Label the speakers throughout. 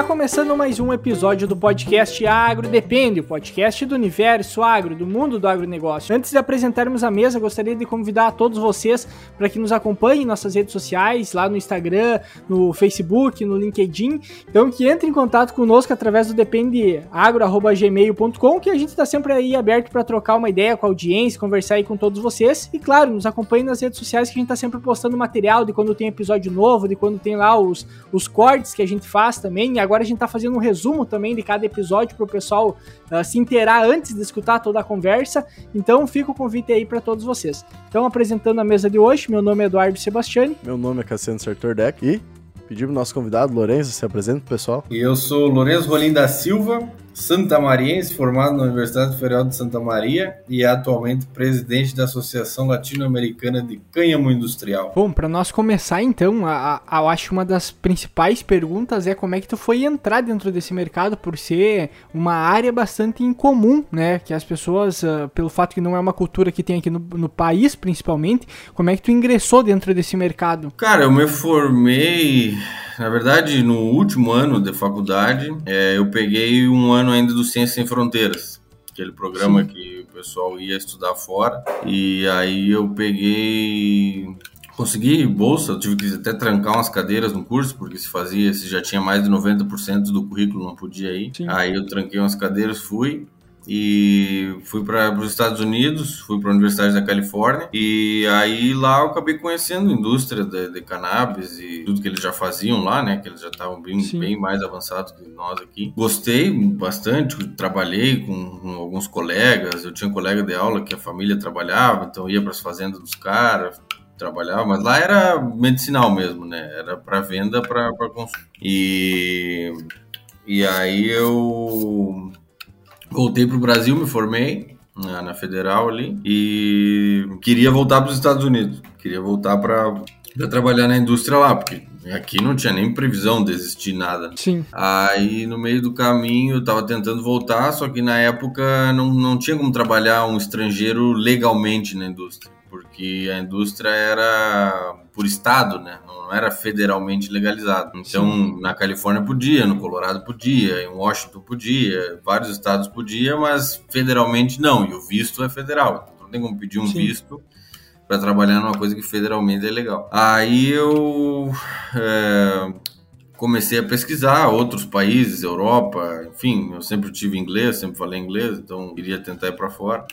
Speaker 1: Tá começando mais um episódio do podcast Agro Depende, o podcast do universo agro, do mundo do agronegócio. Antes de apresentarmos a mesa, gostaria de convidar a todos vocês para que nos acompanhem em nossas redes sociais, lá no Instagram, no Facebook, no LinkedIn. Então, que entre em contato conosco através do dependeagro.gmail.com, que a gente está sempre aí aberto para trocar uma ideia com a audiência, conversar aí com todos vocês. E claro, nos acompanhem nas redes sociais que a gente está sempre postando material de quando tem episódio novo, de quando tem lá os, os cortes que a gente faz também agora a gente tá fazendo um resumo também de cada episódio para o pessoal uh, se inteirar antes de escutar toda a conversa. Então fica o convite aí para todos vocês. Então, apresentando a mesa de hoje, meu nome é Eduardo Sebastiani.
Speaker 2: Meu nome é Cassiano Sartor Deck e pedimos nosso convidado, Lourenço, se apresenta pro pessoal.
Speaker 3: E eu sou Lourenço Rolim da Silva, santamariense, formado na Universidade Federal de Santa Maria e é atualmente presidente da Associação Latino-Americana de Cânhamo Industrial.
Speaker 1: Bom, para nós começar então, a, a, eu acho que uma das principais perguntas é como é que tu foi entrar dentro desse mercado por ser uma área bastante incomum, né? Que as pessoas, uh, pelo fato que não é uma cultura que tem aqui no, no país, principalmente, como é que tu ingressou dentro desse mercado?
Speaker 3: Cara, eu me formei na verdade, no último ano de faculdade, é, eu peguei um ano ainda do Ciência Sem Fronteiras, aquele programa Sim. que o pessoal ia estudar fora. E aí eu peguei consegui bolsa, eu tive que até trancar umas cadeiras no curso, porque se fazia, se já tinha mais de 90% do currículo, não podia ir. Sim. Aí eu tranquei umas cadeiras, fui e fui para os Estados Unidos, fui para a Universidade da Califórnia e aí lá eu acabei conhecendo a indústria de, de, cannabis e tudo que eles já faziam lá, né? Que eles já estavam bem, bem mais avançados que nós aqui. Gostei bastante, trabalhei com, com, alguns colegas, eu tinha um colega de aula que a família trabalhava, então ia para as fazendas dos caras, trabalhava, mas lá era medicinal mesmo, né? Era para venda, para consumo. E, e aí eu Voltei para o Brasil, me formei na, na, Federal ali e queria voltar para os Estados Unidos. Queria voltar para trabalhar na indústria lá, porque aqui não tinha nem previsão de existir nada.
Speaker 1: Sim.
Speaker 3: Aí no meio do caminho eu tava tentando voltar, só que na época não, não tinha como trabalhar um estrangeiro legalmente na indústria porque a indústria era por estado, né? Não era federalmente legalizado. Então, Sim. na Califórnia podia, no Colorado podia, em Washington podia, vários estados podia, mas federalmente não. E o visto é federal. Então, não tem como pedir um Sim. visto para trabalhar numa coisa que federalmente é legal. Aí eu é, comecei a pesquisar outros países, Europa, enfim, eu sempre tive inglês, sempre falei inglês, então queria tentar ir para fora.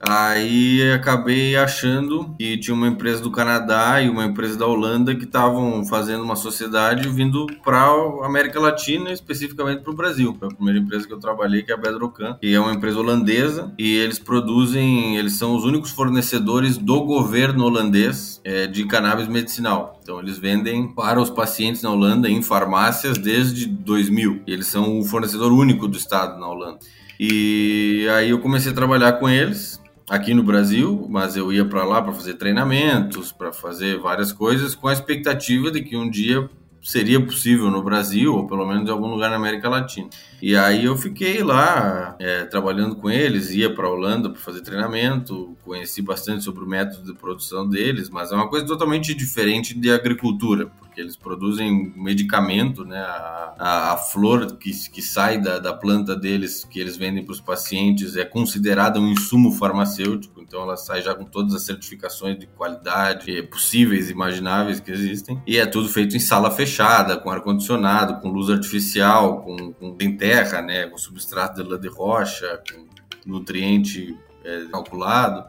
Speaker 3: Aí acabei achando que tinha uma empresa do Canadá e uma empresa da Holanda que estavam fazendo uma sociedade vindo para a América Latina, especificamente para o Brasil. Foi a primeira empresa que eu trabalhei, que é a Bedrocan, que é uma empresa holandesa e eles produzem, eles são os únicos fornecedores do governo holandês é, de cannabis medicinal. Então eles vendem para os pacientes na Holanda em farmácias desde 2000. E eles são o fornecedor único do estado na Holanda. E aí eu comecei a trabalhar com eles aqui no Brasil, mas eu ia para lá para fazer treinamentos, para fazer várias coisas, com a expectativa de que um dia seria possível no Brasil, ou pelo menos em algum lugar na América Latina. E aí eu fiquei lá é, trabalhando com eles, ia para a Holanda para fazer treinamento, conheci bastante sobre o método de produção deles, mas é uma coisa totalmente diferente de agricultura, porque eles produzem medicamento, né? A, a, a flor que, que sai da, da planta deles, que eles vendem para os pacientes, é considerada um insumo farmacêutico, então ela sai já com todas as certificações de qualidade possíveis, imagináveis que existem, e é tudo feito em sala fechada, com ar-condicionado, com luz artificial, com, com terra, né, com substrato de lã de rocha, com nutriente é, calculado.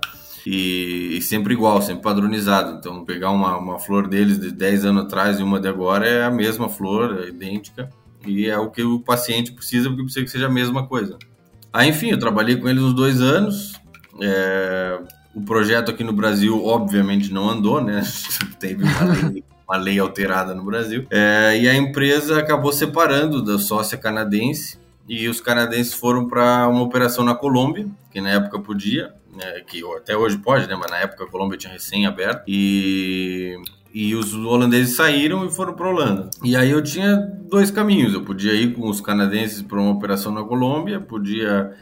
Speaker 3: E, e, sempre igual, sempre padronizado. Então, pegar uma, uma flor deles de 10 anos atrás e uma de agora é a mesma flor, é idêntica. E é o que o paciente precisa, porque precisa que seja a mesma coisa. Aí, enfim, eu trabalhei com eles uns dois anos. É, o projeto aqui no Brasil, obviamente, não andou, né? Teve uma lei uma lei alterada no Brasil. É, e a empresa acabou separando da sócia canadense e os canadenses foram para uma operação na Colômbia, que na época podia, né, que até hoje pode, né, mas na época a Colômbia tinha recém aberto e e os holandeses saíram e foram para Holanda. E aí eu tinha dois caminhos, eu podia ir com os canadenses para uma operação na Colômbia, podia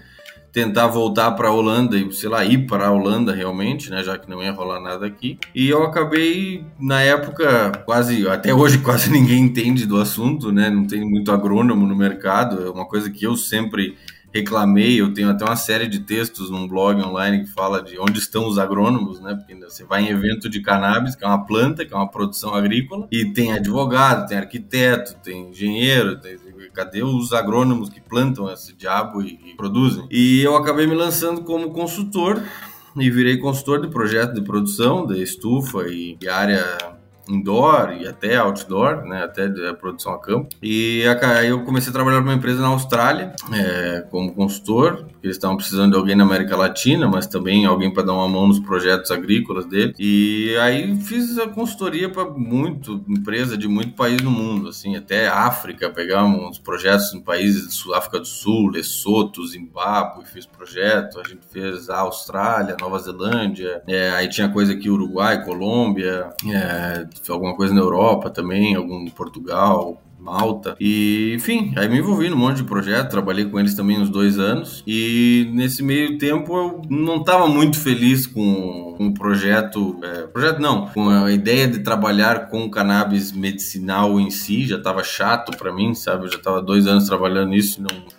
Speaker 3: tentar voltar para a Holanda e, sei lá, ir para a Holanda realmente, né, já que não ia rolar nada aqui. E eu acabei, na época, quase, até hoje quase ninguém entende do assunto, né, não tem muito agrônomo no mercado, é uma coisa que eu sempre reclamei, eu tenho até uma série de textos num blog online que fala de onde estão os agrônomos, né? Porque você vai em evento de cannabis, que é uma planta, que é uma produção agrícola, e tem advogado, tem arquiteto, tem engenheiro, tem... cadê os agrônomos que plantam esse diabo e, e produzem? E eu acabei me lançando como consultor e virei consultor de projeto de produção, de estufa e área indoor e até outdoor, né, até produção a campo. E aí eu comecei a trabalhar numa empresa na Austrália é, como consultor, porque eles estavam precisando de alguém na América Latina, mas também alguém para dar uma mão nos projetos agrícolas dele. E aí fiz a consultoria para muito empresa de muito país no mundo, assim, até África, pegamos projetos em países de África do Sul, Lesoto, Zimbábue, fiz projeto, a gente fez a Austrália, Nova Zelândia, é, aí tinha coisa aqui Uruguai, Colômbia, é, alguma coisa na Europa também, algum Portugal, Malta. E, enfim, aí me envolvi num monte de projeto, trabalhei com eles também uns dois anos. E nesse meio tempo eu não estava muito feliz com, o projeto. É, projeto não, com a ideia de trabalhar com cannabis medicinal em si, já estava chato para mim, sabe? Eu já estava dois anos trabalhando nisso, não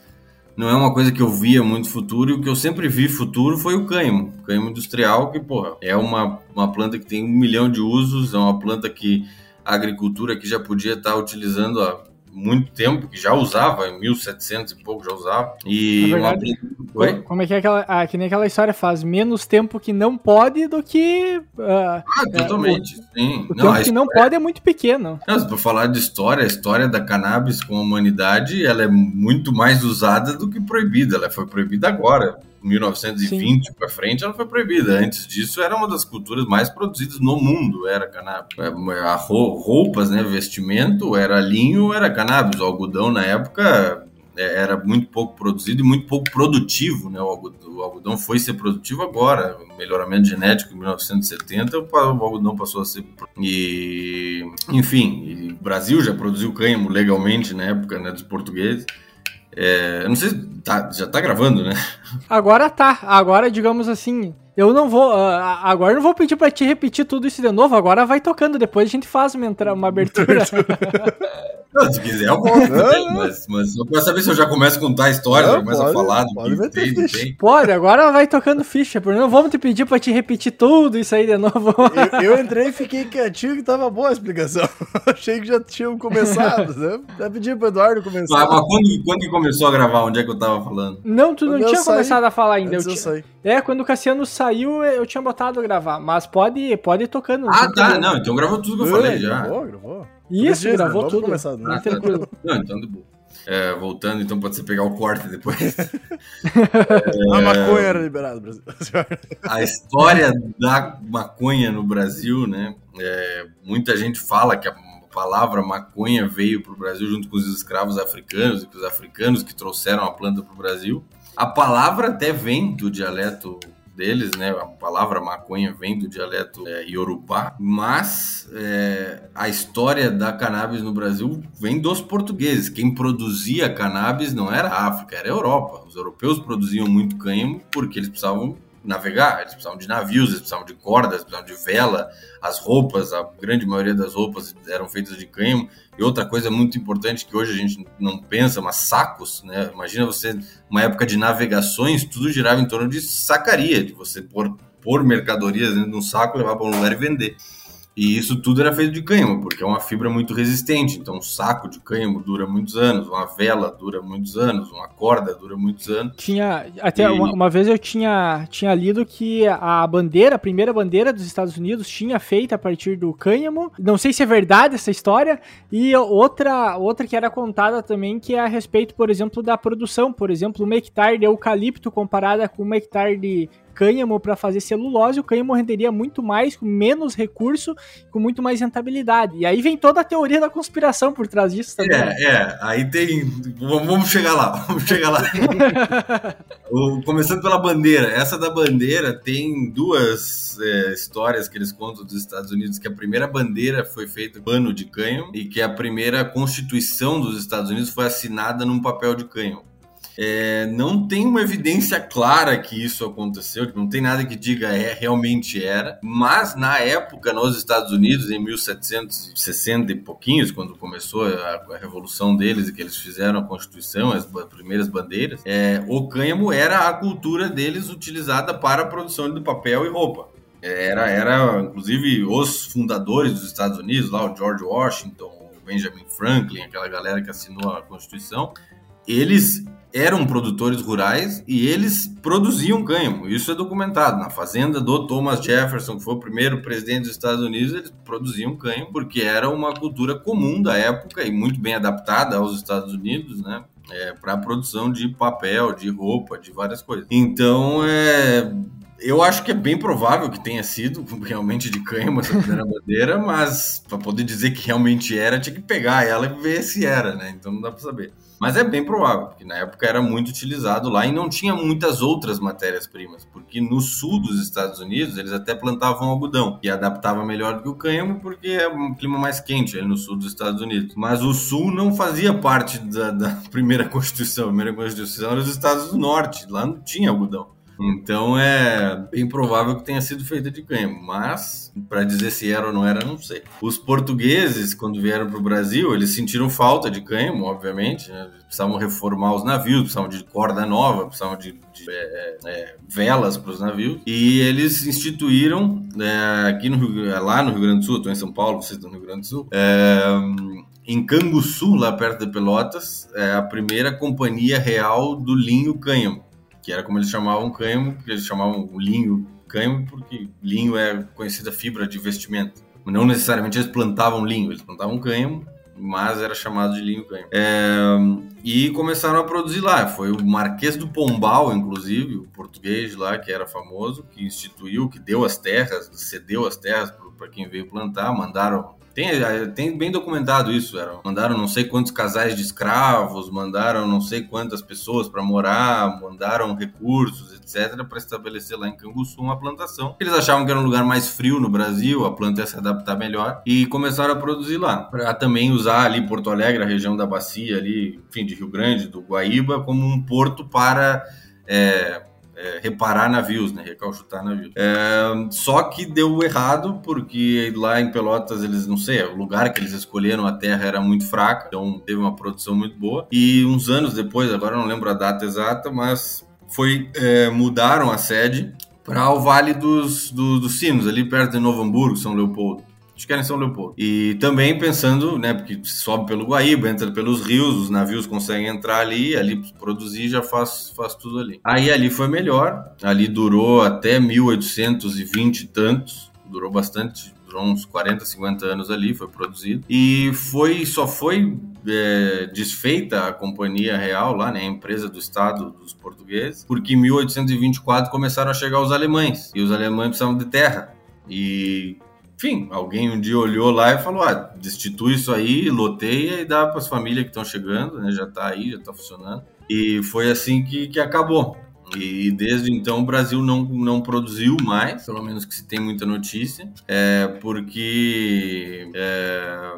Speaker 3: não é uma coisa que eu via muito futuro, e o que eu sempre vi futuro foi o cânhamo, o cânhamo industrial, que, porra, é uma, uma planta que tem um milhão de usos, é uma planta que a agricultura aqui já podia estar utilizando há muito tempo, que já usava, em 1700 e pouco já usava. E
Speaker 1: verdade, uma... Como é que é aquela, ah, que nem aquela história faz? Menos tempo que não pode do que. Uh,
Speaker 3: ah, totalmente, é, o,
Speaker 1: sim. O não, tempo que não pode é muito pequeno.
Speaker 3: Para falar de história, a história da cannabis com a humanidade, ela é muito mais usada do que proibida. Ela foi proibida agora. 1920 para frente, ela foi proibida. Antes disso, era uma das culturas mais produzidas no mundo, era cannabis. É, roupas, né, vestimento, era linho, era cannabis. O algodão, na época, é, era muito pouco produzido e muito pouco produtivo, né? O algodão foi ser produtivo agora, melhoramento genético em 1970, o algodão passou a ser e enfim, o Brasil já produziu cânhamo legalmente na época, né, dos portugueses. É, eu não sei, tá, já tá gravando, né?
Speaker 1: Agora tá. Agora, digamos assim, eu não vou. Uh, agora eu não vou pedir pra te repetir tudo isso de novo. Agora vai tocando. Depois a gente faz uma, uma abertura.
Speaker 3: Não, se quiser, eu volto também, mas, mas só pra saber se eu já começo a contar a história, não, já começo pode, a falar do
Speaker 1: que tem, não tem. Pode, agora vai tocando ficha, porque não vamos te pedir pra te repetir tudo isso aí de novo.
Speaker 2: Eu, eu entrei e fiquei quietinho que tava boa a explicação. Achei que já tinham começado, né? Já pedi pro Eduardo começar.
Speaker 3: Mas, mas quando, quando que começou a gravar? Onde é que eu tava falando?
Speaker 1: Não, tu não tinha saí, começado a falar ainda. Eu, eu tinha... É, quando o Cassiano saiu, eu tinha botado a gravar, mas pode, pode ir tocando.
Speaker 3: Ah, tá, não, então gravou tudo que eu falei já. Gravou, gravou.
Speaker 1: Isso, Beleza, gravou tudo. Começar,
Speaker 3: né? ah, tranquilo. Não, então de boa. É, voltando, então pode ser pegar o corte depois. é,
Speaker 2: a maconha era liberada no Brasil.
Speaker 3: a história da maconha no Brasil, né? É, muita gente fala que a palavra maconha veio para o Brasil junto com os escravos africanos e que os africanos que trouxeram a planta para o Brasil. A palavra até vem do dialeto deles, né? A palavra maconha vem do dialeto é, iorubá, mas é, a história da cannabis no Brasil vem dos portugueses. Quem produzia cannabis não era a África, era a Europa. Os europeus produziam muito cânhamo porque eles precisavam navegar, eles precisavam de navios, eles precisavam de cordas, precisavam de vela, as roupas, a grande maioria das roupas eram feitas de cânhamo. E outra coisa muito importante que hoje a gente não pensa, mas sacos, né? Imagina você, uma época de navegações, tudo girava em torno de sacaria, de você pôr, pôr mercadorias dentro de um saco, levar para um lugar e vender. E isso tudo era feito de cânhamo, porque é uma fibra muito resistente. Então, um saco de cânhamo dura muitos anos, uma vela dura muitos anos, uma corda dura muitos anos.
Speaker 1: Tinha até e... uma, uma, vez eu tinha, tinha lido que a bandeira, a primeira bandeira dos Estados Unidos, tinha feita a partir do cânhamo. Não sei se é verdade essa história. E outra, outra que era contada também, que é a respeito, por exemplo, da produção. Por exemplo, uma hectare de eucalipto comparada com uma hectare de cânhamo para fazer celulose, o cânhamo renderia muito mais, com menos recurso, com muito mais rentabilidade. E aí vem toda a teoria da conspiração por trás disso também.
Speaker 3: É, é. aí tem. Vamos chegar lá, vamos chegar lá. começando pela bandeira. Essa da bandeira tem duas é, histórias que eles contam dos Estados Unidos, que a primeira bandeira foi feita pano de cânhamo e que a primeira constituição dos Estados Unidos foi assinada num papel de cânhamo. É, não tem uma evidência clara que isso aconteceu, não tem nada que diga é realmente era, mas na época nos Estados Unidos, em 1760 e pouquinhos, quando começou a, a revolução deles e que eles fizeram a Constituição, as primeiras bandeiras, é, o cânhamo era a cultura deles utilizada para a produção de papel e roupa. Era, era, inclusive, os fundadores dos Estados Unidos, lá o George Washington, o Benjamin Franklin, aquela galera que assinou a Constituição, eles eram produtores rurais e eles produziam cânhamo. Isso é documentado. Na fazenda do Thomas Jefferson, que foi o primeiro presidente dos Estados Unidos, eles produziam cânhamo porque era uma cultura comum da época e muito bem adaptada aos Estados Unidos, né? É, para a produção de papel, de roupa, de várias coisas. Então, é, eu acho que é bem provável que tenha sido realmente de cânhamo essa primeira bandeira, mas para poder dizer que realmente era, tinha que pegar ela e ver se era, né? Então não dá para saber. Mas é bem provável, porque na época era muito utilizado lá e não tinha muitas outras matérias-primas, porque no sul dos Estados Unidos eles até plantavam algodão, que adaptava melhor do que o cânhamo, porque é um clima mais quente ali no sul dos Estados Unidos. Mas o sul não fazia parte da, da primeira Constituição. A primeira Constituição era os Estados do Norte, lá não tinha algodão. Então é bem provável que tenha sido feita de cânhamo, mas para dizer se era ou não era, não sei. Os portugueses, quando vieram para o Brasil, eles sentiram falta de cânhamo, obviamente, né? precisavam reformar os navios, precisavam de corda nova, precisavam de, de é, é, velas para os navios, e eles instituíram é, aqui no Rio, lá no Rio Grande do Sul, estou em São Paulo, vocês estão no Rio Grande do Sul, é, em Canguçu, lá perto de Pelotas, é a primeira companhia real do linho cânhamo que era como eles chamavam cânhamo, que eles chamavam linho cânhamo, porque linho é conhecida fibra de vestimento. Não necessariamente eles plantavam linho, eles plantavam cânhamo, mas era chamado de linho cânhamo. É, e começaram a produzir lá. Foi o Marquês do Pombal, inclusive, o português lá, que era famoso, que instituiu, que deu as terras, cedeu as terras para quem veio plantar, mandaram tem, é, tem bem documentado isso, era. Mandaram não sei quantos casais de escravos, mandaram não sei quantas pessoas para morar, mandaram recursos, etc, para estabelecer lá em Canguçu uma plantação. Eles achavam que era um lugar mais frio no Brasil, a planta ia se adaptar melhor e começaram a produzir lá. Para também usar ali Porto Alegre, a região da bacia ali, enfim, de Rio Grande, do Guaíba, como um porto para é, é, reparar navios, né? Recalchutar navios. É, só que deu errado, porque lá em Pelotas, eles, não sei, o lugar que eles escolheram, a terra era muito fraca, então teve uma produção muito boa. E uns anos depois, agora não lembro a data exata, mas foi é, mudaram a sede para o Vale dos, do, dos Sinos, ali perto de Novo Hamburgo, São Leopoldo acho que era em São Leopoldo. E também pensando, né, porque sobe pelo Guaíba, entra pelos rios, os navios conseguem entrar ali, ali produzir já faz, faz tudo ali. Aí ali foi melhor, ali durou até 1820 e tantos, durou bastante, durou uns 40, 50 anos ali, foi produzido. E foi, só foi é, desfeita a companhia real lá, né, a empresa do Estado dos portugueses, porque em 1824 começaram a chegar os alemães, e os alemães precisavam de terra. E enfim, alguém um dia olhou lá e falou: ah, destitui isso aí, loteia e dá para as famílias que estão chegando, né? Já está aí, já está funcionando. E foi assim que, que acabou. E desde então o Brasil não, não produziu mais, pelo menos que se tem muita notícia, é, porque é,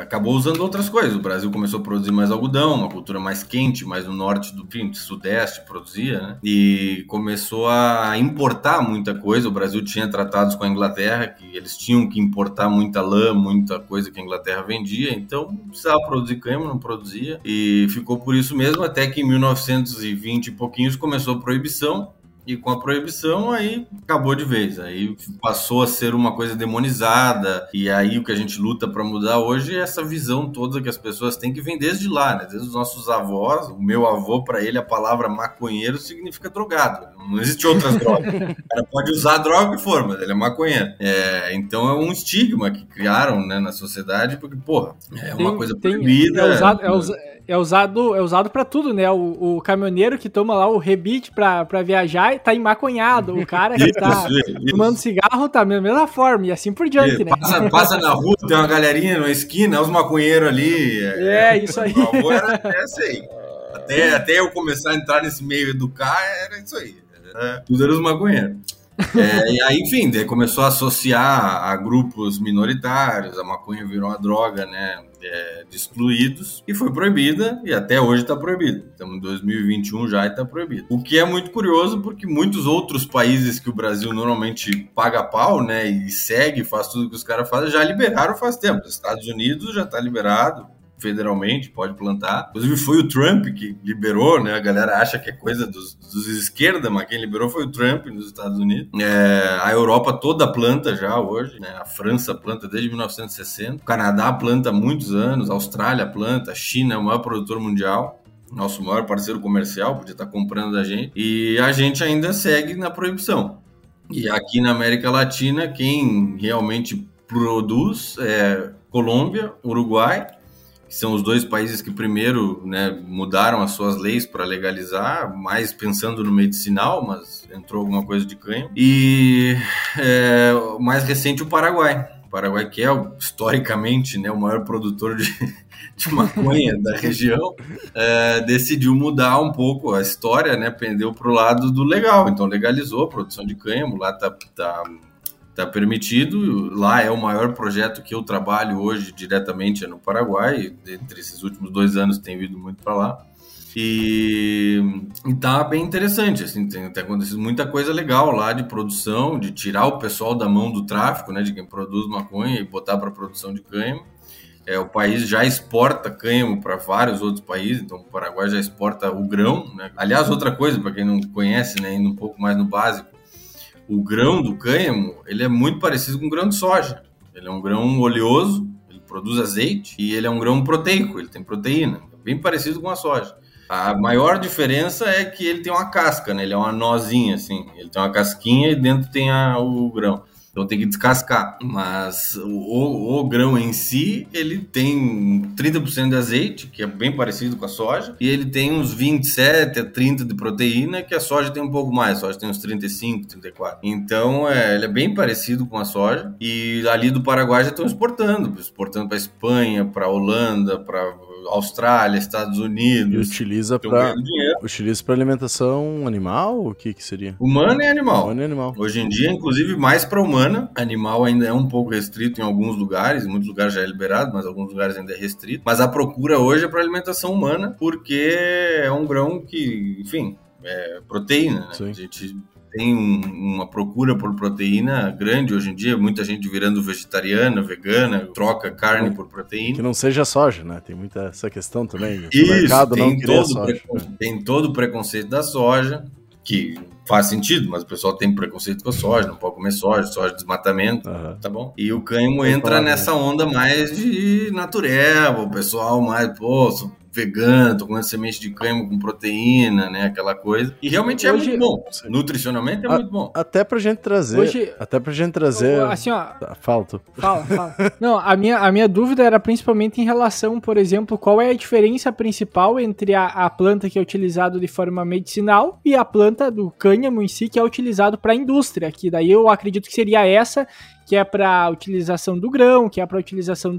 Speaker 3: acabou usando outras coisas. O Brasil começou a produzir mais algodão, uma cultura mais quente, mais no norte do fim, sudeste produzia, né? E começou a importar muita coisa. O Brasil tinha tratados com a Inglaterra que eles tinham que importar muita lã, muita coisa que a Inglaterra vendia, então precisava produzir cânhamo, não produzia. E ficou por isso mesmo até que em 1920 e pouquinhos começou a proibição e com a proibição, aí acabou de vez. Aí passou a ser uma coisa demonizada. E aí o que a gente luta para mudar hoje é essa visão toda que as pessoas têm que vem desde lá, né? Desde os nossos avós. O meu avô, para ele, a palavra maconheiro significa drogado. Não existe outras drogas. O cara pode usar a droga que for, mas ele é maconheiro. É, então é um estigma que criaram né, na sociedade, porque, porra, é uma tem, coisa proibida.
Speaker 1: é usado, é, usado, é usado, é usado para tudo, né? O, o, caminhoneiro que toma lá o rebite pra, pra viajar tá emaconhado. O cara que tá isso, fumando cigarro tá da mesma forma, e assim por diante,
Speaker 3: isso.
Speaker 1: né?
Speaker 3: Passa, passa, na rua, tem uma galerinha na esquina, os maconheiros ali.
Speaker 1: É, é isso aí.
Speaker 3: Era essa aí. Até, até eu começar a entrar nesse meio educar, era isso aí. É, tudo era os maconheiros. É, e aí, enfim, começou a associar a grupos minoritários, a maconha virou uma droga, né? É, de excluídos e foi proibida e até hoje está proibida. Estamos em 2021 já e está proibido. O que é muito curioso porque muitos outros países que o Brasil normalmente paga pau, né, e segue, faz tudo que os caras fazem, já liberaram faz tempo. Os Estados Unidos já está liberado, federalmente, pode plantar. Inclusive foi o Trump que liberou, né? A galera acha que é coisa dos, dos esquerda, mas quem liberou foi o Trump nos Estados Unidos. É, a Europa toda planta já hoje, né? A França planta desde 1960, o Canadá planta há muitos anos, a Austrália planta, a China é o maior produtor mundial nosso maior parceiro comercial, podia estar comprando da gente, e a gente ainda segue na proibição. E aqui na América Latina, quem realmente produz é Colômbia, Uruguai que são os dois países que primeiro né, mudaram as suas leis para legalizar, mais pensando no medicinal, mas entrou alguma coisa de canho. E é, mais recente o Paraguai. O Paraguai, que é historicamente né, o maior produtor de, de maconha da região, é, decidiu mudar um pouco a história, né, pendeu para o lado do legal. Então legalizou a produção de cânhamo, lá tá, tá está permitido. Lá é o maior projeto que eu trabalho hoje diretamente é no Paraguai. Entre esses últimos dois anos tenho ido muito para lá. E, está bem interessante, assim, tem, tem, acontecido muita coisa legal lá de produção, de tirar o pessoal da mão do tráfico, né, de quem produz maconha e botar para produção de cânhamo. É, o país já exporta cânhamo para vários outros países, então o Paraguai já exporta o grão. Né? Aliás, outra coisa, para quem não conhece, né, indo um pouco mais no básico, o grão do cânhamo, ele é muito parecido com o grão de soja. Ele é um grão oleoso, ele produz azeite e ele é um grão proteico, ele tem proteína, bem parecido com a soja. A maior diferença é que ele tem uma casca, né? Ele é uma nozinha, assim. Ele tem uma casquinha e dentro tem a, o grão. Então tem que descascar. Mas o, o, grão em si, ele tem 30% de azeite, que é bem parecido com a soja, e ele tem uns 27 a 30 de proteína, que a soja tem um pouco mais. A soja tem uns 35, 34. Então é, ele é bem parecido com a soja. E ali do Paraguai já estão exportando, exportando para Espanha, para Holanda, para Austrália, Estados Unidos.
Speaker 2: E utiliza para utiliza para alimentação animal? O que que seria?
Speaker 3: Humana e animal.
Speaker 2: Humana e animal.
Speaker 3: Hoje em dia, inclusive, mais para humana. Animal ainda é um pouco restrito em alguns lugares, em muitos lugares já é liberado, mas em alguns lugares ainda é restrito. Mas a procura hoje é para alimentação humana, porque é um grão que, enfim, é proteína. Né? A gente tem uma procura por proteína grande hoje em dia, muita gente virando vegetariana, vegana, troca carne por proteína.
Speaker 2: Que não seja soja, né? Tem muita essa questão também.
Speaker 3: Isso, o mercado tem não todo soja. Tem todo o preconceito da soja, que faz sentido, mas o pessoal tem preconceito com a soja, não pode comer soja, soja de desmatamento, uhum. tá bom? E o cânhamo entra nessa onda mais de natureba, o pessoal mais, pô, vegano, tô comendo semente de cânhamo com proteína, né? Aquela coisa. E realmente é Hoje, é muito bom. Nutricionalmente é a, muito bom.
Speaker 2: Até pra gente trazer. Hoje, até pra gente trazer.
Speaker 1: Assim, ó.
Speaker 2: Tá, falta.
Speaker 1: Fala, fala. Não, a minha, a minha dúvida era principalmente em relação, por exemplo, qual é a diferença principal entre a, a planta que é utilizada de forma medicinal e a planta do cânhamo em si que é utilizado para a indústria. Que daí eu acredito que seria essa que é para utilização do grão, que é para utilização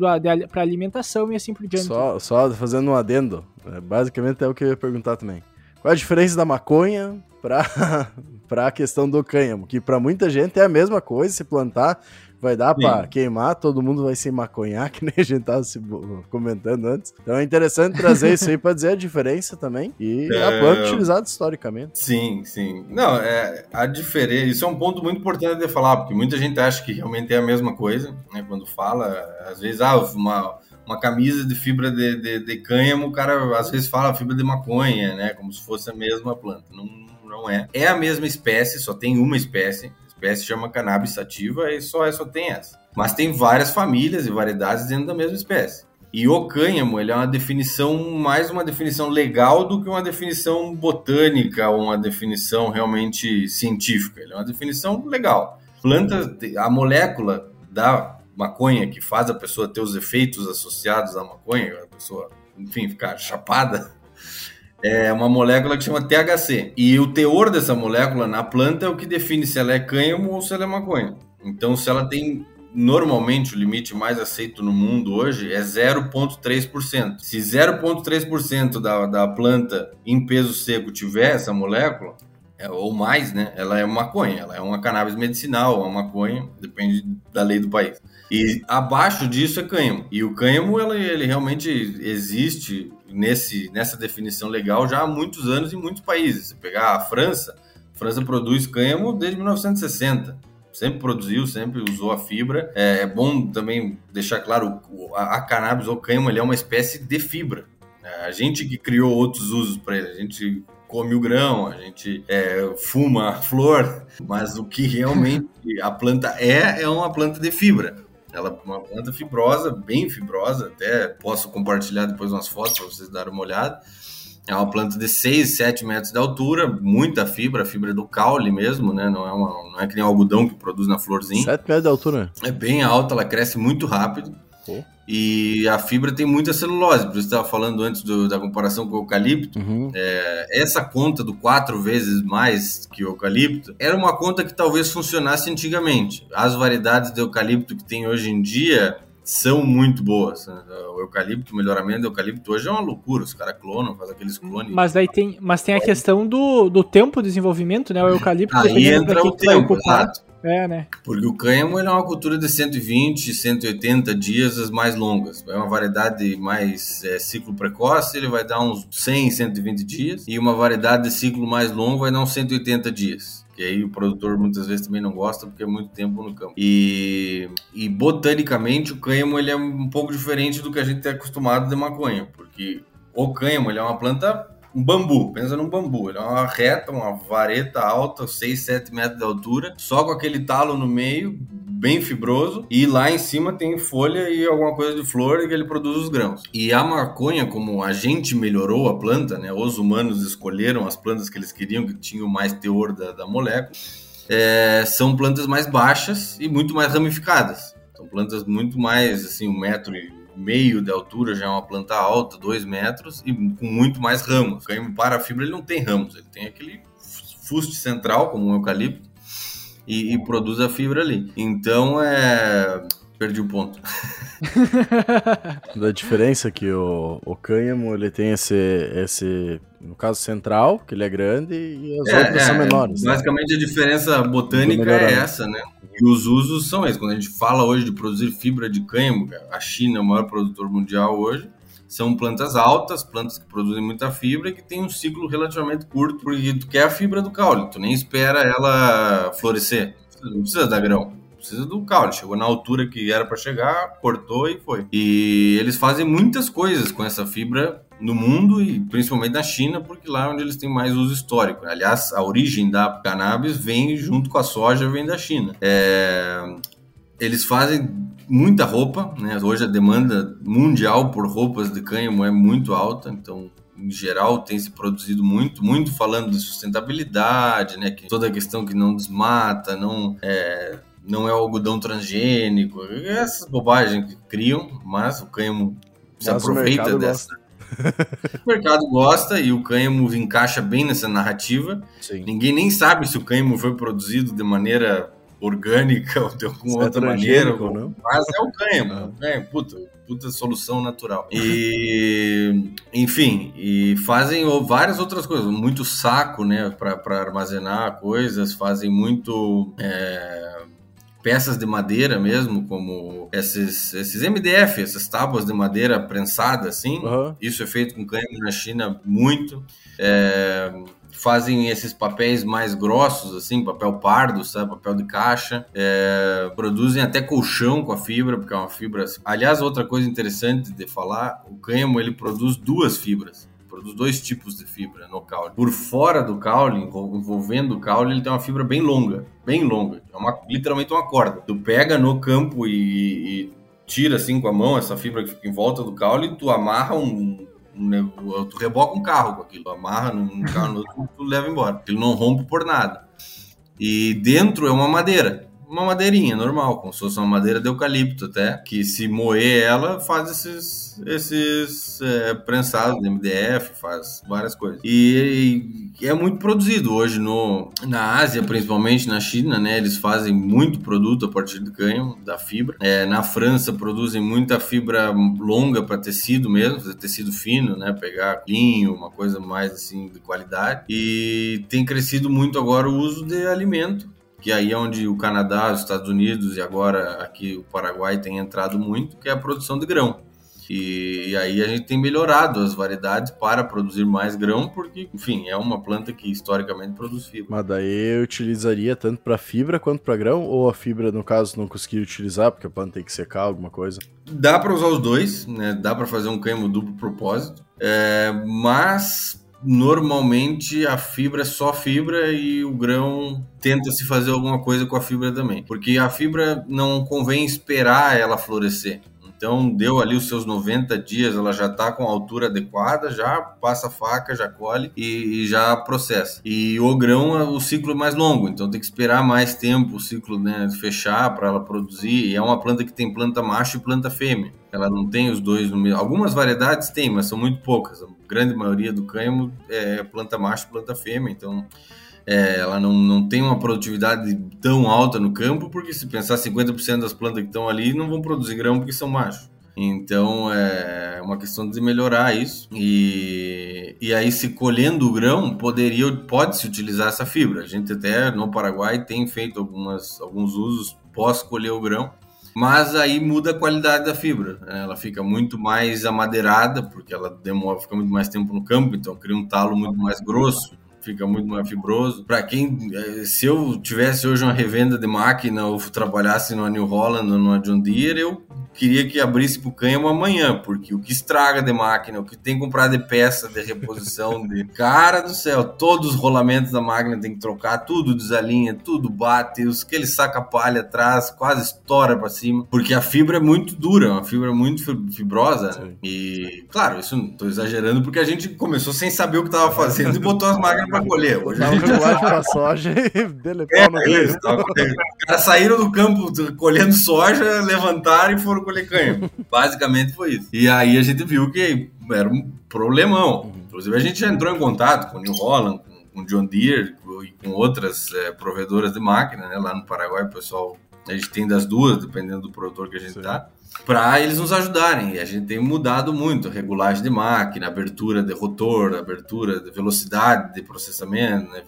Speaker 1: para alimentação e assim por diante.
Speaker 2: Só, só fazendo um adendo, é, basicamente é o que eu ia perguntar também. Qual a diferença da maconha para a questão do cânhamo? Que para muita gente é a mesma coisa, se plantar vai dar para queimar, todo mundo vai se maconhar, que nem a gente tava se comentando antes. Então é interessante trazer isso aí para dizer a diferença também e é... a planta utilizada historicamente.
Speaker 3: Sim, sim. Não, é a diferença, isso é um ponto muito importante de falar, porque muita gente acha que realmente é a mesma coisa, né, quando fala, às vezes, ah, uma uma camisa de fibra de, de, de, cânhamo, o cara às vezes fala fibra de maconha, né? Como se fosse a mesma planta. Não, não é. É a mesma espécie, só tem uma espécie espécie chama cannabis sativa e só, só tem essa. Mas tem várias famílias e variedades dentro da mesma espécie. E o cânhamo, ele é uma definição, mais uma definição legal do que uma definição botânica ou uma definição realmente científica. Ele é uma definição legal. Planta, a molécula da maconha que faz a pessoa ter os efeitos associados à maconha, a pessoa, enfim, ficar chapada, é uma molécula que chama THC. E o teor dessa molécula na planta é o que define se ela é cânhamo ou se ela é maconha. Então, se ela tem normalmente o limite mais aceito no mundo hoje é 0,3%. Se 0,3% da, da planta em peso seco tiver essa molécula, é, ou mais, né? Ela é maconha, ela é uma cannabis medicinal, uma maconha, depende da lei do país. E abaixo disso é cânhamo. E o cânhamo, ele, ele realmente existe nesse, nessa definição legal já há muitos anos em muitos países. Se pegar a França, a França produz cânhamo desde 1960 sempre produziu, sempre usou a fibra. É, é bom também deixar claro, a, a cannabis ou cânhamo é uma espécie de fibra. É, a gente que criou outros usos para ele, a gente come o grão, a gente é, fuma a flor, mas o que realmente a planta é, é uma planta de fibra. Ela é uma planta fibrosa, bem fibrosa, até posso compartilhar depois umas fotos para vocês darem uma olhada. É uma planta de 6, 7 metros de altura, muita fibra, fibra do caule mesmo, né? Não é, uma, não é que nem o algodão que produz na florzinha.
Speaker 2: 7 metros de altura?
Speaker 3: É bem alta, ela cresce muito rápido. E a fibra tem muita celulose, por isso estava falando antes do, da comparação com o eucalipto. Uhum. É, essa conta do quatro vezes mais que o eucalipto era uma conta que talvez funcionasse antigamente. As variedades de eucalipto que tem hoje em dia são muito boas. Né? O eucalipto, o melhoramento do eucalipto hoje é uma loucura. Os caras clonam, fazem aqueles clones.
Speaker 1: Mas daí tem, mas tem a questão do, do tempo de desenvolvimento, né? O eucalipto.
Speaker 3: Aí entra o tempo, exato.
Speaker 1: É, né?
Speaker 3: Porque o cânhamo é uma cultura de 120, 180 dias as mais longas. É uma variedade mais é, ciclo precoce, ele vai dar uns 100, 120 dias. E uma variedade de ciclo mais longo vai dar uns 180 dias. E aí o produtor muitas vezes também não gosta porque é muito tempo no campo. E, e botanicamente o cânhamo ele é um pouco diferente do que a gente é acostumado de maconha. Porque o cânhamo ele é uma planta um bambu, pensa num bambu. Ele é uma reta, uma vareta alta, 6, 7 metros de altura, só com aquele talo no meio, bem fibroso, e lá em cima tem folha e alguma coisa de flor que ele produz os grãos. E a maconha, como a gente melhorou a planta, né? Os humanos escolheram as plantas que eles queriam, que tinham mais teor da, da molécula. É, são plantas mais baixas e muito mais ramificadas. São plantas muito mais, assim, um metro e meio de altura, já é uma planta alta, dois metros, e com muito mais ramos. O para a fibra ele não tem ramos, ele tem aquele fuste central, como um eucalipto, e, e produz a fibra ali. Então, é... Perdi o ponto.
Speaker 2: da diferença que o, o cânhamo ele tem esse, esse, no caso central, que ele é grande, e as é, outras é, são menores.
Speaker 3: Né? Basicamente né? a diferença botânica é essa, né? E os usos são esses. Quando a gente fala hoje de produzir fibra de cânhamo, a China é o maior produtor mundial hoje, são plantas altas, plantas que produzem muita fibra e que tem um ciclo relativamente curto, porque tu quer a fibra do caule, tu nem espera ela florescer, não precisa dar grão precisa do caule. Chegou na altura que era para chegar, cortou e foi. E eles fazem muitas coisas com essa fibra no mundo e principalmente na China, porque lá é onde eles têm mais uso histórico. Aliás, a origem da cannabis vem junto com a soja, vem da China. É... Eles fazem muita roupa, né? Hoje a demanda mundial por roupas de cânhamo é muito alta, então em geral tem se produzido muito, muito falando de sustentabilidade, né? Que toda a questão que não desmata, não é, não é algodão transgênico, essas bobagens que criam, mas o cânhamo se mas aproveita dessa. Gosta. o mercado gosta e o cânhamo encaixa bem nessa narrativa. Sim. Ninguém nem sabe se o cânhamo foi produzido de maneira orgânica ou de alguma é outra maneira. Não? Mas é o cânhamo. Ah. É, puta, puta solução natural. E, enfim, e fazem várias outras coisas. Muito saco, né, para armazenar coisas. Fazem muito. É, peças de madeira mesmo, como esses, esses MDF, essas tábuas de madeira prensada, assim. Uhum. Isso é feito com cânhamo na China muito. É, fazem esses papéis mais grossos, assim, papel pardo, sabe? Papel de caixa. É, produzem até colchão com a fibra, porque é uma fibra. Assim. Aliás, outra coisa interessante de falar, o cânhamo ele produz duas fibras produz dois tipos de fibra no caule. Por fora do caule, envolvendo o caule, ele tem uma fibra bem longa, bem longa. É uma, literalmente uma corda. Tu pega no campo e, e tira assim com a mão essa fibra que fica em volta do caule, tu amarra um, um tu reboca um carro com aquilo, amarra num carro no outro, tu leva embora. Ele não rompe por nada. E dentro é uma madeira. Uma madeirinha normal, como se fosse uma madeira de eucalipto até, que se moer ela faz esses, esses é, prensados de MDF, faz várias coisas. E, e, é muito produzido hoje no, na Ásia, principalmente na China, né? Eles fazem muito produto a partir do cânhamo, da fibra. É, na França produzem muita fibra longa para tecido mesmo, fazer tecido fino, né? Pegar linho, uma coisa mais assim de qualidade. E tem crescido muito agora o uso de alimento que aí é onde o Canadá, os Estados Unidos e agora aqui o Paraguai tem entrado muito, que é a produção de grão. E, e, aí a gente tem melhorado as variedades para produzir mais grão, porque, enfim, é uma planta que historicamente produz fibra.
Speaker 2: Mas daí eu utilizaria tanto para fibra quanto para grão, ou a fibra, no caso, não conseguir utilizar, porque a planta tem que secar alguma coisa?
Speaker 3: Dá para usar os dois, né? Dá para fazer um cânhamo duplo propósito, é, mas normalmente a fibra é só fibra e o grão tenta se fazer alguma coisa com a fibra também, porque a fibra não convém esperar ela florescer. Então, deu ali os seus 90 dias, ela já está com a altura adequada, já passa a faca, já colhe e, e, já processa. E o grão, o ciclo é mais longo, então tem que esperar mais tempo o ciclo né, fechar para ela produzir. E é uma planta que tem planta macho e planta fêmea. Ela não tem os dois no mesmo. Algumas variedades tem, mas são muito poucas. Grande maioria do cânhamo é planta macho planta fêmea, então é, ela não, não tem uma produtividade tão alta no campo, porque se pensar 50% das plantas que estão ali não vão produzir grão porque são machos. Então é uma questão de melhorar isso. E, e aí, se colhendo o grão, poderia, pode-se utilizar essa fibra. A gente até no Paraguai tem feito algumas, alguns usos pós colher o grão. Mas aí muda a qualidade da fibra. Né? Ela fica muito mais amadeirada, porque ela demora, fica muito mais tempo no campo, então cria um talo muito mais grosso fica muito mais fibroso. Para quem, eh, se eu tivesse hoje uma revenda de máquina ou trabalhasse numa New Holland ou numa John Deere, eu queria que abrisse pro cânhamo amanhã, porque o que estraga de máquina, o que tem que comprar de peça, de reposição, de cara do céu, todos os rolamentos da máquina tem que trocar, tudo desalinha, tudo bate, os que ele saca palha atrás, quase estoura para cima, porque a fibra é muito dura, uma fibra muito fibrosa, né? E, claro, isso não tô exagerando, porque a gente começou sem saber o que tava fazendo e botou as máquinas para colher. Hoje a gente
Speaker 2: pra soja e
Speaker 3: é, no isso, Os caras saíram do campo colhendo soja, levantaram e foram colher. Basicamente foi isso. E aí a gente viu que era um problemão. Inclusive a gente já entrou em contato com o New Holland, com o John Deere e com outras é, provedoras de máquina, né? Lá no Paraguai, o pessoal, a gente tem das duas, dependendo do produtor que a gente Sim. tá para eles nos ajudarem. E a gente tem mudado muito, regulagem de máquina, abertura de rotor, abertura de velocidade de processamento, né?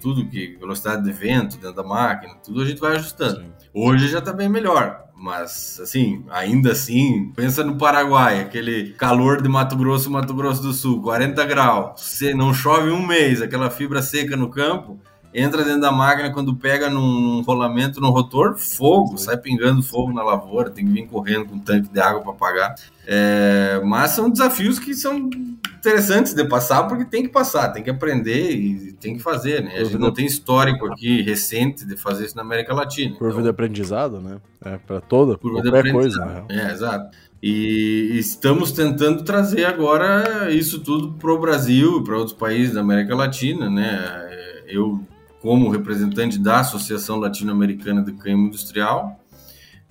Speaker 3: tudo que velocidade de vento dentro da máquina, tudo a gente vai ajustando. Sim. Hoje já está bem melhor, mas assim, ainda assim, pensa no Paraguai, aquele calor de Mato Grosso, Mato Grosso do Sul, 40 graus, se não chove um mês, aquela fibra seca no campo, entra dentro da máquina, quando pega num rolamento no rotor, fogo, sai pingando fogo na lavoura, tem que vir correndo com um tanque de água para apagar. É, mas são desafios que são interessantes de passar, porque tem que passar, tem que aprender e tem que fazer, né? A gente não tem histórico aqui recente de fazer isso na América Latina.
Speaker 2: Curva então, de aprendizado, né? É para toda, Curva qualquer coisa. Né?
Speaker 3: É, exato. E estamos tentando trazer agora isso tudo para o Brasil, para outros países da América Latina, né? Eu como representante da Associação Latino-Americana de Cânhamo Industrial,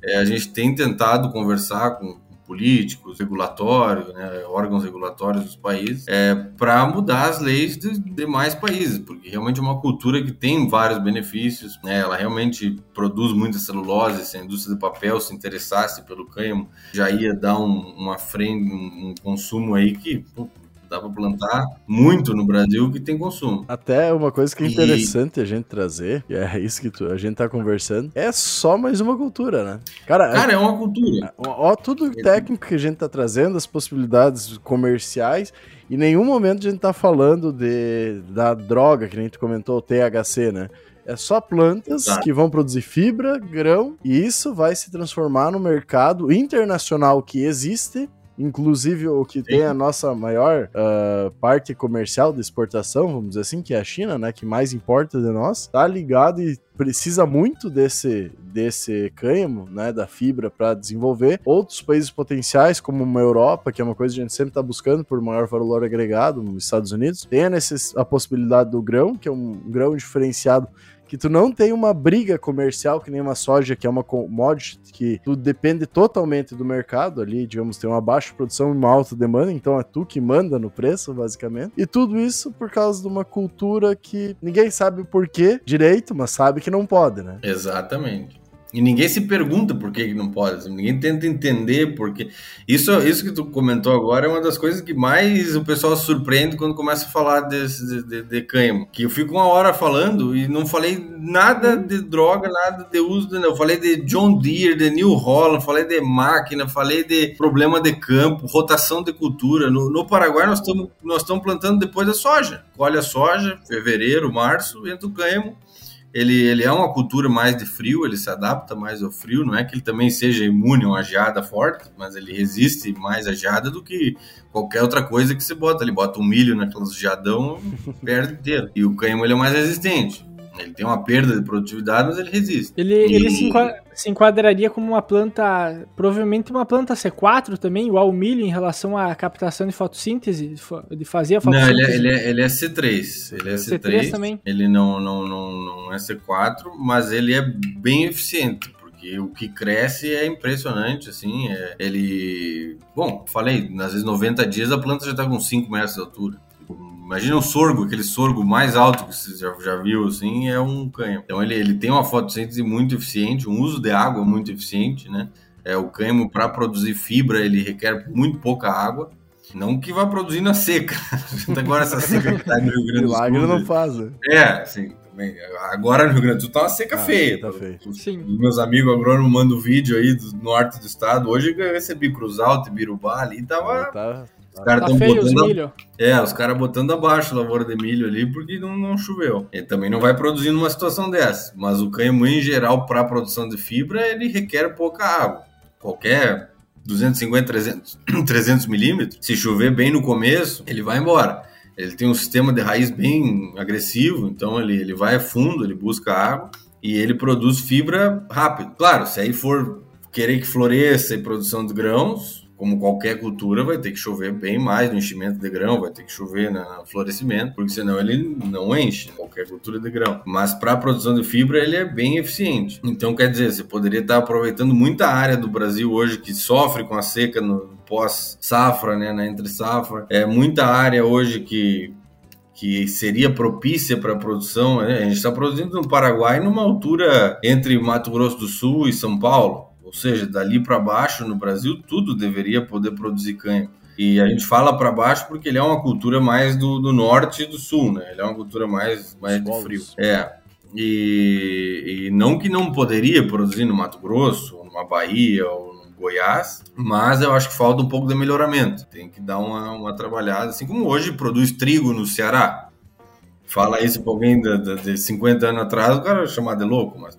Speaker 3: é, a gente tem tentado conversar com políticos, regulatórios, né, órgãos regulatórios dos países, é, para mudar as leis de demais países, porque realmente é uma cultura que tem vários benefícios, né, ela realmente produz muita celulose, se a indústria de papel se interessasse pelo cânhamo, já ia dar um, uma frente, um, um consumo aí que Dá para plantar muito no Brasil que tem consumo.
Speaker 2: Até uma coisa que é interessante e... a gente trazer, e é isso que tu, a gente tá conversando, é só mais uma cultura, né?
Speaker 3: Cara, Cara é, é uma cultura.
Speaker 2: Ó, ó tudo técnico que a gente tá trazendo, as possibilidades comerciais, e em nenhum momento a gente tá falando de, da droga, que nem tu comentou, o THC, né? É só plantas que vão produzir fibra, grão, e isso vai se transformar no mercado internacional que existe Inclusive, o que Sim. tem a nossa maior uh, parte comercial de exportação, vamos dizer assim, que é a China, né? Que mais importa de nós, tá ligado e precisa muito desse, desse cânhamo, né, da fibra para desenvolver. Outros países potenciais, como uma Europa, que é uma coisa que a gente sempre está buscando por maior valor agregado, nos Estados Unidos, tem a, necess... a possibilidade do grão, que é um grão diferenciado que tu não tem uma briga comercial que nem uma soja, que é uma commodity que tu depende totalmente do mercado ali, digamos, tem uma baixa produção e uma alta demanda, então é tu que manda no preço, basicamente. E tudo isso por causa de uma cultura que ninguém sabe o porquê direito, mas sabe que não pode, né?
Speaker 3: Exatamente. E ninguém se pergunta por que, não pode, ninguém tenta entender porque isso isso que tu comentou agora é uma das coisas que mais o pessoal surpreende quando começa a falar desse, de, de, de cânhamo. Que eu fico uma hora falando e não falei nada de droga, nada de uso, de, eu falei de John Deere, de New Holland, falei de máquina, falei de problema de campo, rotação de cultura. No, no Paraguai nós estamos nós estamos plantando depois da soja. Colhe a soja, fevereiro, março, entra o cânhamo ele, ele é uma cultura mais de frio, ele se adapta mais ao frio, não é que ele também seja imune a uma geada forte, mas ele resiste mais à geada do que qualquer outra coisa que você bota. Ele bota um milho naquelas geadão, perde inteiro. E o cânhamo ele é mais resistente. Ele tem uma perda de produtividade, mas ele resiste.
Speaker 1: Ele, e... ele se, enquadra, se, enquadraria como uma planta, provavelmente uma planta C4 também, igual o milho, em relação à captação de fotossíntese, de fazer a
Speaker 3: fotossíntese? Não, ele é, ele é, ele é C3. Ele é C3, C3 também. Ele não, não, não, não é C4, mas ele é bem eficiente porque o que cresce é impressionante, assim, é, ele... Bom, falei, às vezes 90 dias a planta já está com 5 metros de altura. Imagina um sorgo, aquele sorgo mais alto que você já, já viu, assim, é um cânhamo. Então ele, ele tem uma fotossíntese muito eficiente, um uso de água muito eficiente, né? É, o cânhamo, para produzir fibra, ele requer muito pouca água. Não que vá produzir na seca. Agora essa seca que tá no Rio Grande do Sul.
Speaker 2: Milagre não faz.
Speaker 3: Né? É, assim, também. Agora no Rio Grande do Sul tá uma seca ah, feia. Tá feio. Os, Sim. meus amigos agrônomos mandam vídeo aí do norte do estado. Hoje eu recebi Cruz Alta e Birubá ali, tava... Tá, os caras estão tá botando. É, os caras botando abaixo a lavoura de milho ali porque não, não choveu. Ele também não vai produzir numa situação dessa. Mas o cânhamo, em geral, para a produção de fibra, ele requer pouca água. Qualquer 250, 300, 300 milímetros, se chover bem no começo, ele vai embora. Ele tem um sistema de raiz bem agressivo, então ele, ele vai fundo, ele busca água e ele produz fibra rápido. Claro, se aí for querer que floresça e produção de grãos, como qualquer cultura, vai ter que chover bem mais no enchimento de grão, vai ter que chover no florescimento, porque senão ele não enche, qualquer cultura de grão. Mas para a produção de fibra, ele é bem eficiente. Então, quer dizer, você poderia estar aproveitando muita área do Brasil hoje que sofre com a seca no pós-safra, né, na entre-safra. É muita área hoje que que seria propícia para a produção. Né? A gente está produzindo no Paraguai numa altura entre Mato Grosso do Sul e São Paulo. Ou seja, dali para baixo no Brasil, tudo deveria poder produzir cânhamo. E a gente fala para baixo porque ele é uma cultura mais do, do, norte e do sul, né? Ele é uma cultura mais, mais de frio. É. E, e não que não poderia produzir no Mato Grosso, numa Bahia ou no Goiás, mas eu acho que falta um pouco de melhoramento. Tem que dar uma, uma trabalhada, assim como hoje produz trigo no Ceará. Fala isso para alguém de, de, de 50 anos atrás, o cara vai chamar de louco, mas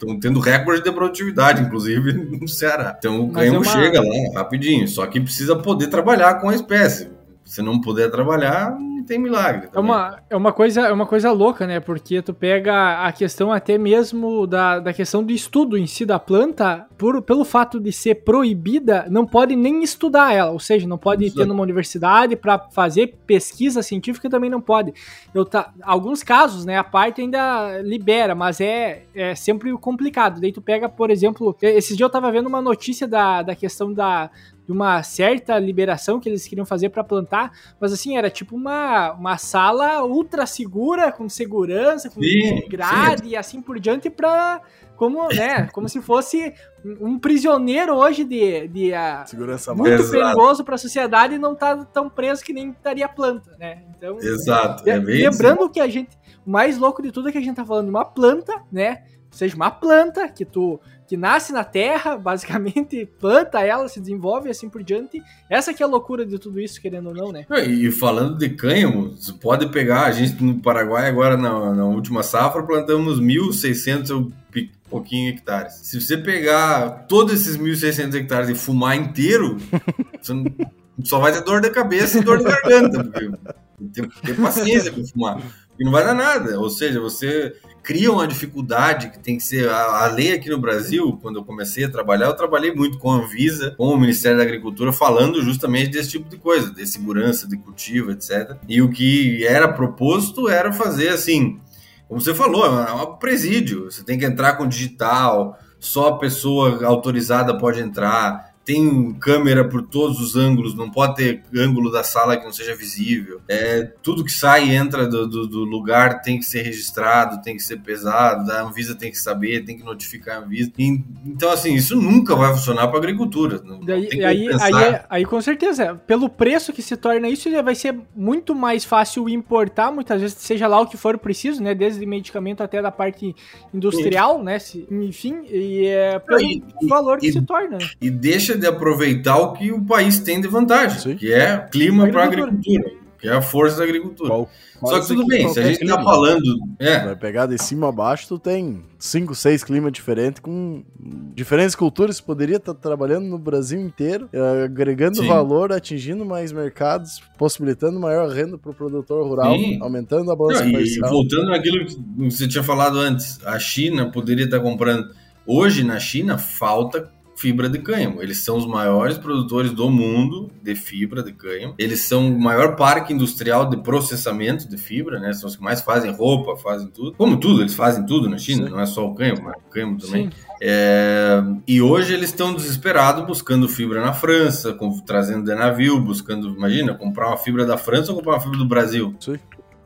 Speaker 3: Estão tendo recorde de produtividade, inclusive, no Ceará. Então o cânhamo é uma... chega lá rapidinho, só que precisa poder trabalhar com a espécie. Se não puder trabalhar, tem milagre.
Speaker 1: É uma, é uma coisa é uma coisa louca, né? Porque tu pega a questão até mesmo da, da questão do estudo em si da planta, por, pelo fato de ser proibida, não pode nem estudar ela, ou seja, não pode Isso. ter numa universidade para fazer pesquisa científica também não pode. Eu tá, alguns casos, né, a parte ainda libera, mas é, é sempre complicado. Daí tu pega, por exemplo, esses dias eu tava vendo uma notícia da, da questão da, de uma certa liberação que eles queriam fazer para plantar, mas assim, era tipo uma, uma sala ultra segura, com segurança, com sim, grade sim. e assim por diante para como, né, como se fosse um prisioneiro hoje de, de uh,
Speaker 2: segurança
Speaker 1: muito Exato. perigoso para a sociedade e não tá tão preso que nem estaria a planta, né?
Speaker 3: Então, Exato.
Speaker 1: É lembrando assim. que a gente, o mais louco de tudo é que a gente tá falando de uma planta, né? Ou seja, uma planta que tu que nasce na terra, basicamente, planta ela, se desenvolve e assim por diante. Essa que é a loucura de tudo isso, querendo ou não, né?
Speaker 3: E falando de cânhamo, você pode pegar, a gente no Paraguai agora na, na última safra plantamos 1.600 e pouquinho hectares. Se você pegar todos esses 1.600 hectares e fumar inteiro, você não, só vai ter dor de cabeça e dor de garganta, porque tem, tem paciência para fumar. E não vai dar nada. Ou seja, você cria uma dificuldade que tem que ser a, a, lei aqui no Brasil. Quando eu comecei a trabalhar, eu trabalhei muito com a Anvisa, com o Ministério da Agricultura, falando justamente desse tipo de coisa, de segurança de cultivo, etc. E o que era proposto era fazer assim. como você falou, é um presídio. Você tem que entrar com digital, só a pessoa autorizada pode entrar tem câmera por todos os ângulos, não pode ter ângulo da sala que não seja visível. É, tudo que sai e entra do, do, do, lugar tem que ser registrado, tem que ser pesado, a Anvisa tem que saber, tem que notificar a Anvisa. E, então, assim, isso nunca vai funcionar para a agricultura.
Speaker 1: Daí, aí, aí, aí, com certeza, pelo preço que se torna isso, vai ser muito mais fácil importar, muitas vezes, seja lá o que for preciso, né? Desde medicamento até da parte industrial, né? Enfim, e é pelo e, valor que se torna.
Speaker 3: E deixa de aproveitar o que o país tem de vantagem, Sim. que é clima para a agricultura, que é a força da agricultura. Qual, Só que tudo bem, se a gente está falando. É.
Speaker 2: Vai pegar de cima a baixo, tu tem cinco, seis climas diferentes, com diferentes culturas. Poderia estar tá trabalhando no Brasil inteiro, eh, agregando Sim. valor, atingindo mais mercados, possibilitando maior renda para o produtor rural, Sim. aumentando a balança
Speaker 3: comercial. E voltando naquilo que você tinha falado antes, a China poderia estar tá comprando. Hoje, na China, falta fibra de cânhamo. Eles são os maiores produtores do mundo de fibra de cânhamo. Eles são o maior parque industrial de processamento de fibra, né? São os que mais fazem roupa, fazem tudo. Como tudo, eles fazem tudo na China, Sim. não é só o cânhamo, mas o cânhamo também. É... E hoje eles estão desesperados buscando fibra na França, com... trazendo de navio, buscando, imagina, comprar uma fibra da França ou comprar uma fibra do Brasil. Sim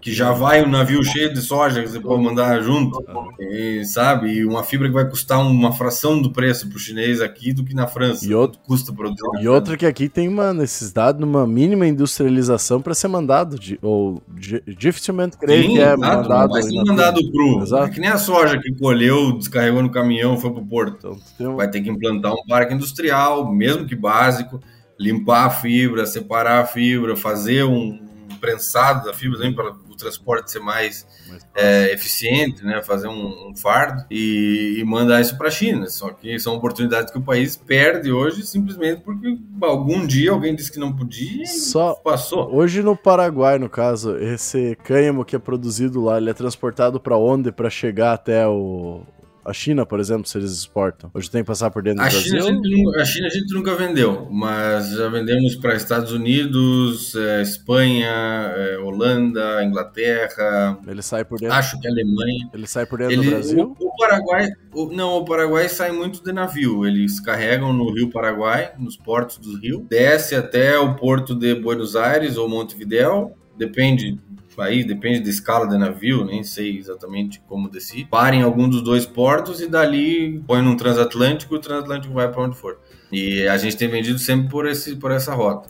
Speaker 3: que já vai um navio cheio de soja que você pode mandar junto, e, sabe? E uma fibra que vai custar uma fração do preço para o chinês aqui do que na França.
Speaker 2: E outro, custa produzir. E outra que aqui tem uma necessidade de uma mínima industrialização para ser mandado, de, ou de, dificilmente creio Sim, que é exato, mandado.
Speaker 3: Vai ser mandado cru. Exato. É que nem a soja que colheu, descarregou no caminhão, foi para o porto. Então, um... Vai ter que implantar um parque industrial, mesmo que básico, limpar a fibra, separar a fibra, fazer um prensado da fibra também para o transporte ser mais, mais é, eficiente, né? Fazer um, um fardo e, e, mandar isso para a China. Só que são oportunidades que o país perde hoje simplesmente porque algum dia alguém disse que não podia e Só passou.
Speaker 2: Hoje no Paraguai, no caso, esse cânhamo que é produzido lá, ele é transportado para onde para chegar até o, a China, por exemplo, se eles exportam? Hoje tem que passar por dentro
Speaker 3: a
Speaker 2: do
Speaker 3: China
Speaker 2: Brasil?
Speaker 3: A China, a China a gente nunca vendeu, mas já vendemos para Estados Unidos, é, Espanha, é, Holanda, Inglaterra.
Speaker 2: Ele sai por dentro?
Speaker 3: Acho que Alemanha.
Speaker 2: Ele sai por dentro Ele, do Brasil?
Speaker 3: O, o Paraguai, o, não, o Paraguai sai muito de navio. Eles carregam no Rio Paraguai, nos portos do Rio, desce até o porto de Buenos Aires ou Montevideo, depende aí depende da escala de navio, nem sei exatamente como descer. Para em algum dos dois portos e dali põe num transatlântico o transatlântico vai para onde for. E a gente tem vendido sempre por, esse, por essa rota.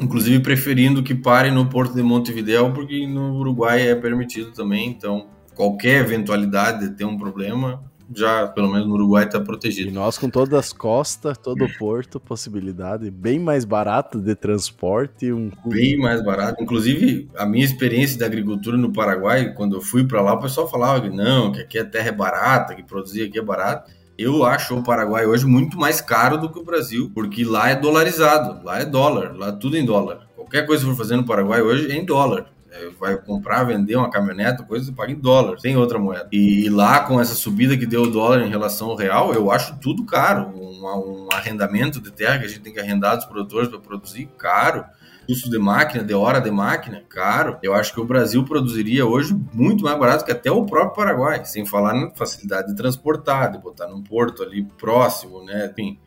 Speaker 3: Inclusive preferindo que pare no porto de Montevideo, porque no Uruguai é permitido também, então qualquer eventualidade de ter um problema, já, pelo menos no Uruguai, está protegido.
Speaker 2: E nós, com todas as costas, todo o porto, possibilidade bem mais barata de transporte. Um...
Speaker 3: Bem mais barato. Inclusive, a minha experiência da agricultura no Paraguai, quando eu fui para lá, o pessoal falava que não, que aqui a terra é barata, que produzir aqui é barato. Eu acho o Paraguai hoje muito mais caro do que o Brasil, porque lá é dolarizado, lá é dólar, lá tudo em dólar. Qualquer coisa que for fazer no Paraguai hoje é em dólar. É, vai comprar, vender uma caminhonete, coisa, você paga em dólar, sem outra moeda. E, e, lá, com essa subida que deu o dólar em relação ao real, eu acho tudo caro. Um, um arrendamento de terra que a gente tem que arrendar dos produtores para produzir, caro custo de máquina, de hora de máquina, caro. Eu acho que o Brasil produziria hoje muito mais barato que até o próprio Paraguai, sem falar na facilidade de transportar, de botar num porto ali próximo, né? Enfim.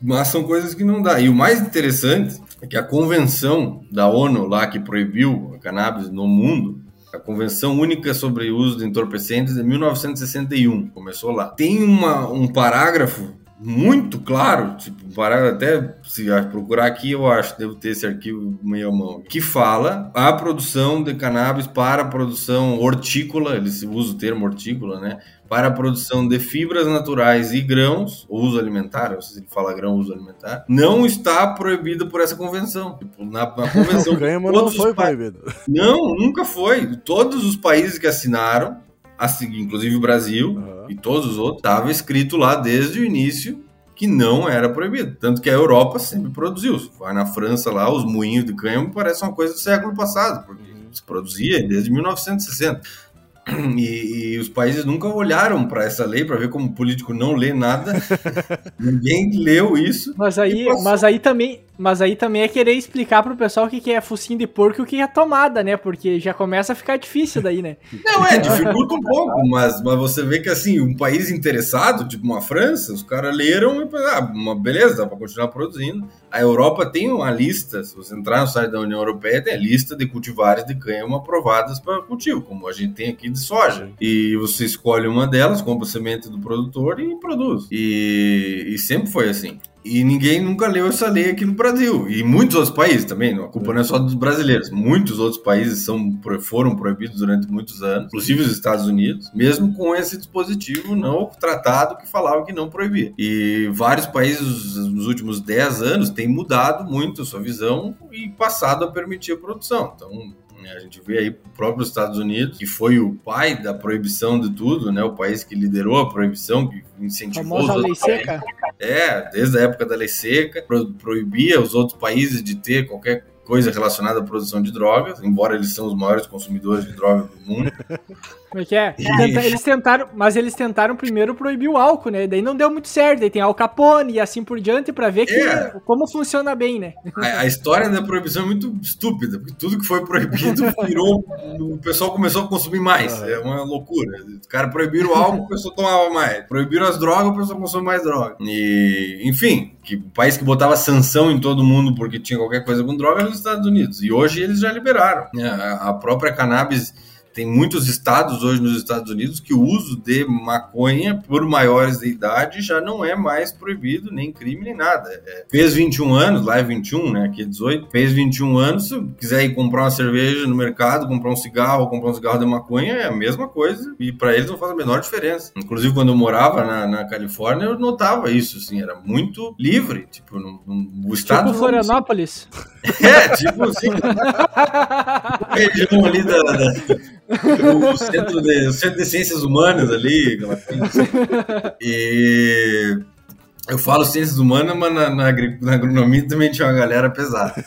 Speaker 3: Mas são coisas que não dá. E o mais interessante é que a convenção da ONU lá que proibiu a cannabis no mundo, a Convenção Única sobre o Uso de Entorpecentes de 1961, começou lá. Tem uma, um parágrafo muito claro, tipo, para até se procurar aqui, eu acho, devo ter esse arquivo meio à mão, que fala a produção de cannabis para a produção hortícola, eles usam o termo hortícola, né? Para a produção de fibras naturais e grãos, uso alimentar, não sei se ele fala grão, uso alimentar, não está proibido por essa convenção. Tipo, na, na convenção.
Speaker 2: o não foi proibido.
Speaker 3: Não, nunca foi. Todos os países que assinaram assim, inclusive o Brasil uhum. e todos os outros, estava escrito lá desde o início que não era proibido. Tanto que a Europa sempre produziu. Vai na França lá, os moinhos de cânhamo parece uma coisa do século passado, porque uhum. se produzia desde 1960. E, e, os países nunca olharam para essa lei para ver como o político não lê nada. Ninguém leu isso.
Speaker 1: Mas aí, mas aí também Mas aí também é querer explicar pro pessoal o que, que é focinho de porco e o que é tomada, né? Porque já começa a ficar difícil daí, né?
Speaker 3: Não, é, dificulta um pouco, mas, mas você vê que assim, um país interessado, tipo uma França, os caras leram e ah, uma beleza, dá pra continuar produzindo. A Europa tem uma lista, se você entrar no site da União Europeia, tem a lista de cultivares de cânhamo aprovadas para cultivo, como a gente tem aqui de soja. E você escolhe uma delas, compra semente do produtor e produz. E, e sempre foi assim. E ninguém nunca leu essa lei aqui no Brasil. E muitos outros países também, a culpa não é só dos brasileiros. Muitos outros países são, foram proibidos durante muitos anos, inclusive os Estados Unidos, mesmo com esse dispositivo não tratado que falava que não proibia. E vários países nos últimos 10 anos têm mudado muito a sua visão e passado a permitir a produção. Então? A gente vê aí o próprio Estados Unidos, que foi o pai da proibição de tudo, né? O país que liderou a proibição, que incentivou os
Speaker 1: lei seca.
Speaker 3: É, desde a época da lei seca, pro, proibia os outros países de ter qualquer coisa relacionada à produção de drogas, embora eles são os maiores consumidores de drogas do mundo.
Speaker 1: Como é que é? Eles tentaram, mas eles tentaram primeiro proibir o álcool, né? Daí não deu muito certo. Daí tem Al Capone e assim por diante para ver que, é. como funciona bem, né?
Speaker 3: A, a, história da proibição é muito estúpida, porque tudo que foi proibido virou. o pessoal começou a consumir mais. É uma loucura. Os caras proibiram o álcool, o pessoal tomava mais. Proibiram as drogas, o pessoal consome mais droga. E, enfim, que o país que botava sanção em todo mundo porque tinha qualquer coisa com droga era os Estados Unidos. E hoje eles já liberaram. A, a própria cannabis tem muitos estados hoje nos Estados Unidos que o uso de maconha por maiores de idade já não é mais proibido, nem crime, nem nada. É, fez 21 anos, lá é 21, né? Aqui é 18. Fez 21 anos, se quiser ir comprar uma cerveja no mercado, comprar um cigarro, comprar um cigarro de maconha, é a mesma coisa. E para eles não faz a menor diferença. Inclusive, quando eu morava na, na Califórnia, eu notava isso, assim, era muito livre. Tipo, no, no, o estado.
Speaker 1: Tipo Florianópolis.
Speaker 3: É, tipo assim. região ali da, da o, centro de, o centro de ciências humanas ali. E eu falo ciências humanas, mas na, na, na, agronomia também tinha uma galera pesada.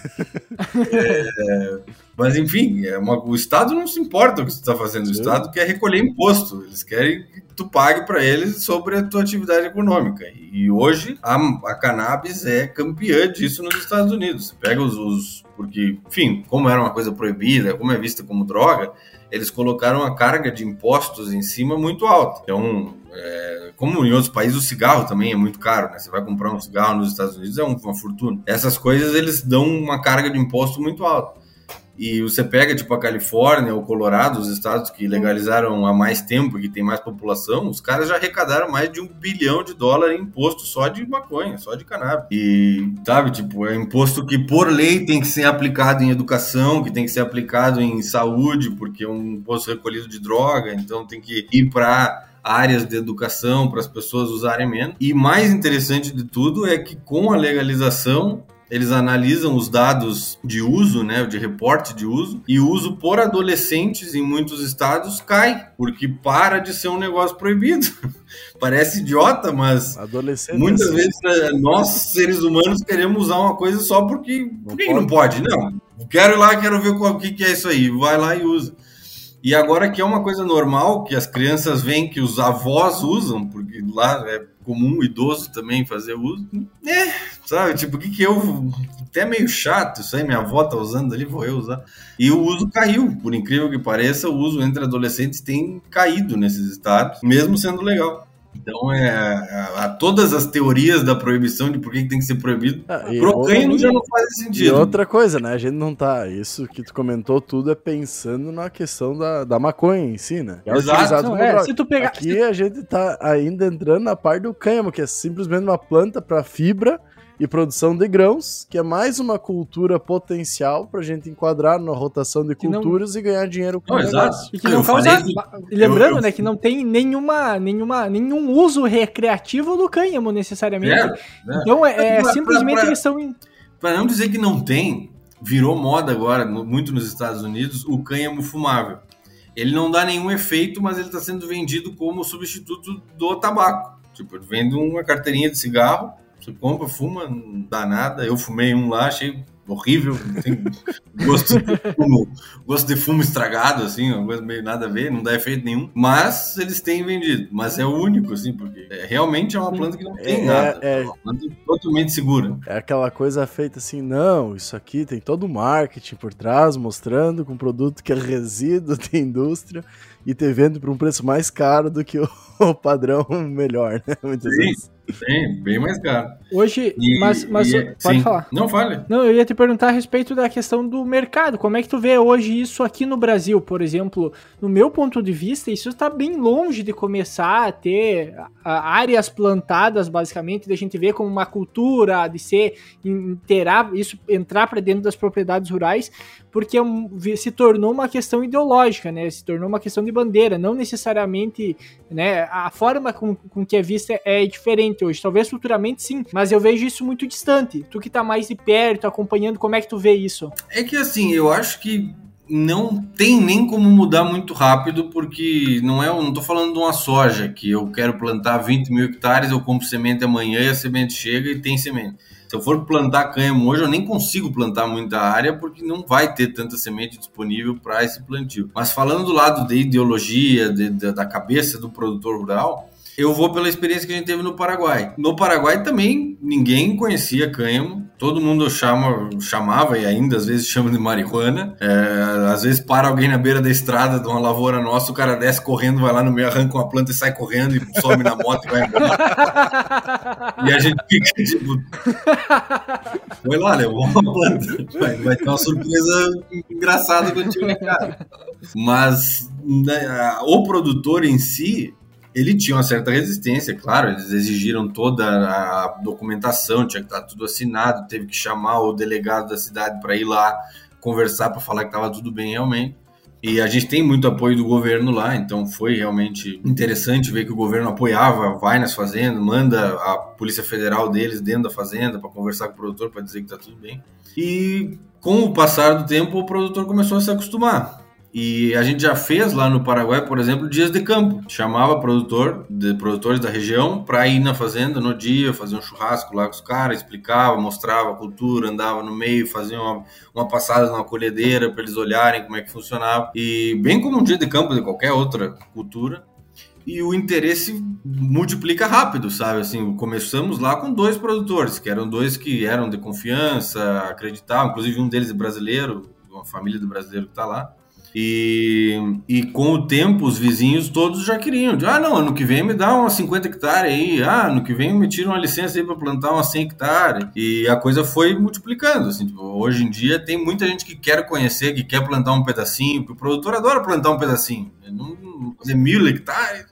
Speaker 3: É, mas enfim, é uma, o Estado não se importa o que você está fazendo. O Estado quer recolher imposto. Eles querem que tu pague para eles sobre a tua atividade econômica. E hoje a, a cannabis é campeã disso nos Estados Unidos. Você pega os, os. Porque, enfim, como era uma coisa proibida, como é vista como droga, eles colocaram a carga de impostos em cima muito alta. Então, é, como em outros países, o cigarro também é muito caro, né? Você vai comprar um cigarro nos Estados Unidos é uma fortuna. Essas coisas eles dão uma carga de imposto muito alta. E você pega, tipo, a Califórnia, o Colorado, os estados que legalizaram há mais tempo e que tem mais população, os caras já arrecadaram mais de um bilhão de dólares em imposto só de maconha, só de cannabis. E, sabe, tipo, é imposto que por lei tem que ser aplicado em educação, que tem que ser aplicado em saúde, porque é um imposto recolhido de droga, então tem que ir para áreas de educação para as pessoas usarem menos. E mais interessante de tudo é que com a legalização eles analisam os dados de uso, né, de reporte de uso, e o uso por adolescentes em muitos estados cai, porque para de ser um negócio proibido. Parece idiota, mas muitas vezes né, nós, seres humanos, queremos usar uma coisa só porque. Não por que não pode? Não. Quero ir lá, quero ver o que é isso aí. Vai lá e usa. E agora que é uma coisa normal, que as crianças veem que os avós usam, porque lá é comum idoso também fazer uso, é, sabe? Tipo, o que que eu. Até meio chato isso aí, minha avó tá usando ali, vou eu usar. E o uso caiu, por incrível que pareça, o uso entre adolescentes tem caído nesses estados, mesmo sendo legal. Então, é, a, a, todas as teorias da proibição de por que tem que ser proibido, ah, pro cânhamo já não faz sentido. E
Speaker 2: outra coisa, né? A gente não tá. Isso que tu comentou tudo é pensando na questão da, da maconha em si, né?
Speaker 1: É Exato. Não, é, se tu pegar,
Speaker 2: Aqui a gente tá ainda entrando na parte do cânhamo, que é simplesmente uma planta para fibra e produção de grãos, que é mais uma cultura potencial para a gente enquadrar na rotação de culturas não... e ganhar dinheiro
Speaker 1: com oh, exato. E que não causa... Lembrando, eu, eu... né, que não tem nenhuma, nenhuma, nenhum uso recreativo do cânhamo, necessariamente. É, é. Então, é, é simplesmente pra, pra, eles são...
Speaker 3: Para não dizer que não tem, virou moda agora, muito nos Estados Unidos, o cânhamo fumável. Ele não dá nenhum efeito, mas ele está sendo vendido como substituto do tabaco. Tipo, vende uma carteirinha de cigarro você compra, fuma, não dá nada. Eu fumei um lá, achei horrível, tem gosto de fumo, gosto de fumo estragado, assim, uma coisa meio nada a ver, não dá efeito nenhum. Mas eles têm vendido, mas é o único, assim, porque é, realmente é uma planta que não tem é, nada. É, é uma planta totalmente segura.
Speaker 2: É aquela coisa feita assim, não, isso aqui tem todo o marketing por trás, mostrando com um produto que é resíduo da indústria e te vendo por um preço mais caro do que o, o padrão melhor, né?
Speaker 3: Muitas Sim. vezes. Bem, bem mais caro.
Speaker 1: Hoje, e, mas, mas e, pode sim. falar.
Speaker 3: Não, fale.
Speaker 1: Não, eu ia te perguntar a respeito da questão do mercado. Como é que tu vê hoje isso aqui no Brasil, por exemplo? No meu ponto de vista, isso está bem longe de começar a ter áreas plantadas, basicamente, da gente ver como uma cultura, de ser interar, isso entrar para dentro das propriedades rurais, porque é se tornou uma questão ideológica, né? Se tornou uma questão de bandeira, não necessariamente, né? A forma com, com que é vista é diferente hoje. Talvez futuramente sim, mas eu vejo isso muito distante. Tu que tá mais de perto, acompanhando, como é que tu vê isso?
Speaker 3: É que assim, eu acho que não tem nem como mudar muito rápido, porque não é, não tô falando de uma soja que eu quero plantar 20 mil hectares, eu compro semente amanhã e a semente chega e tem semente. Se eu for plantar cânhamo hoje, eu nem consigo plantar muita área porque não vai ter tanta semente disponível para esse plantio. Mas falando do lado da ideologia, de, de, da cabeça do produtor rural, eu vou pela experiência que a gente teve no Paraguai. No Paraguai também ninguém conhecia cânhamo, todo mundo chama, chamava e ainda às vezes chama de marihuana. É, às vezes para alguém na beira da estrada de uma lavoura nossa, o cara desce correndo, vai lá no meio, arranca uma planta e sai correndo e sobe na moto e vai embora. e a gente fica tipo. Foi lá, levou uma planta. Vai, vai ter uma surpresa engraçada contigo, né, cara? Mas né, o produtor em si, ele tinha uma certa resistência, claro, eles exigiram toda a documentação, tinha que estar tudo assinado, teve que chamar o delegado da cidade para ir lá conversar para falar que estava tudo bem realmente. E a gente tem muito apoio do governo lá, então foi realmente interessante ver que o governo apoiava, vai nas fazendas, manda a Polícia Federal deles dentro da fazenda para conversar com o produtor para dizer que está tudo bem. E com o passar do tempo, o produtor começou a se acostumar. E a gente já fez lá no Paraguai, por exemplo, dias de campo. Chamava produtor, de produtores da região para ir na fazenda no dia, fazer um churrasco lá com os caras, explicava, mostrava a cultura, andava no meio, fazia uma, uma passada na colhedeira para eles olharem como é que funcionava. E bem como um dia de campo de qualquer outra cultura. E o interesse multiplica rápido, sabe? Assim, começamos lá com dois produtores, que eram dois que eram de confiança, acreditavam, inclusive um deles é brasileiro, uma família do brasileiro que está lá. E, e com o tempo, os vizinhos todos já queriam. Ah, não, ano que vem me dá umas 50 hectares aí. Ah, ano que vem me tira uma licença aí para plantar umas 100 hectares. E a coisa foi multiplicando. Assim, tipo, hoje em dia tem muita gente que quer conhecer, que quer plantar um pedacinho, o produtor adora plantar um pedacinho. Não fazer mil hectares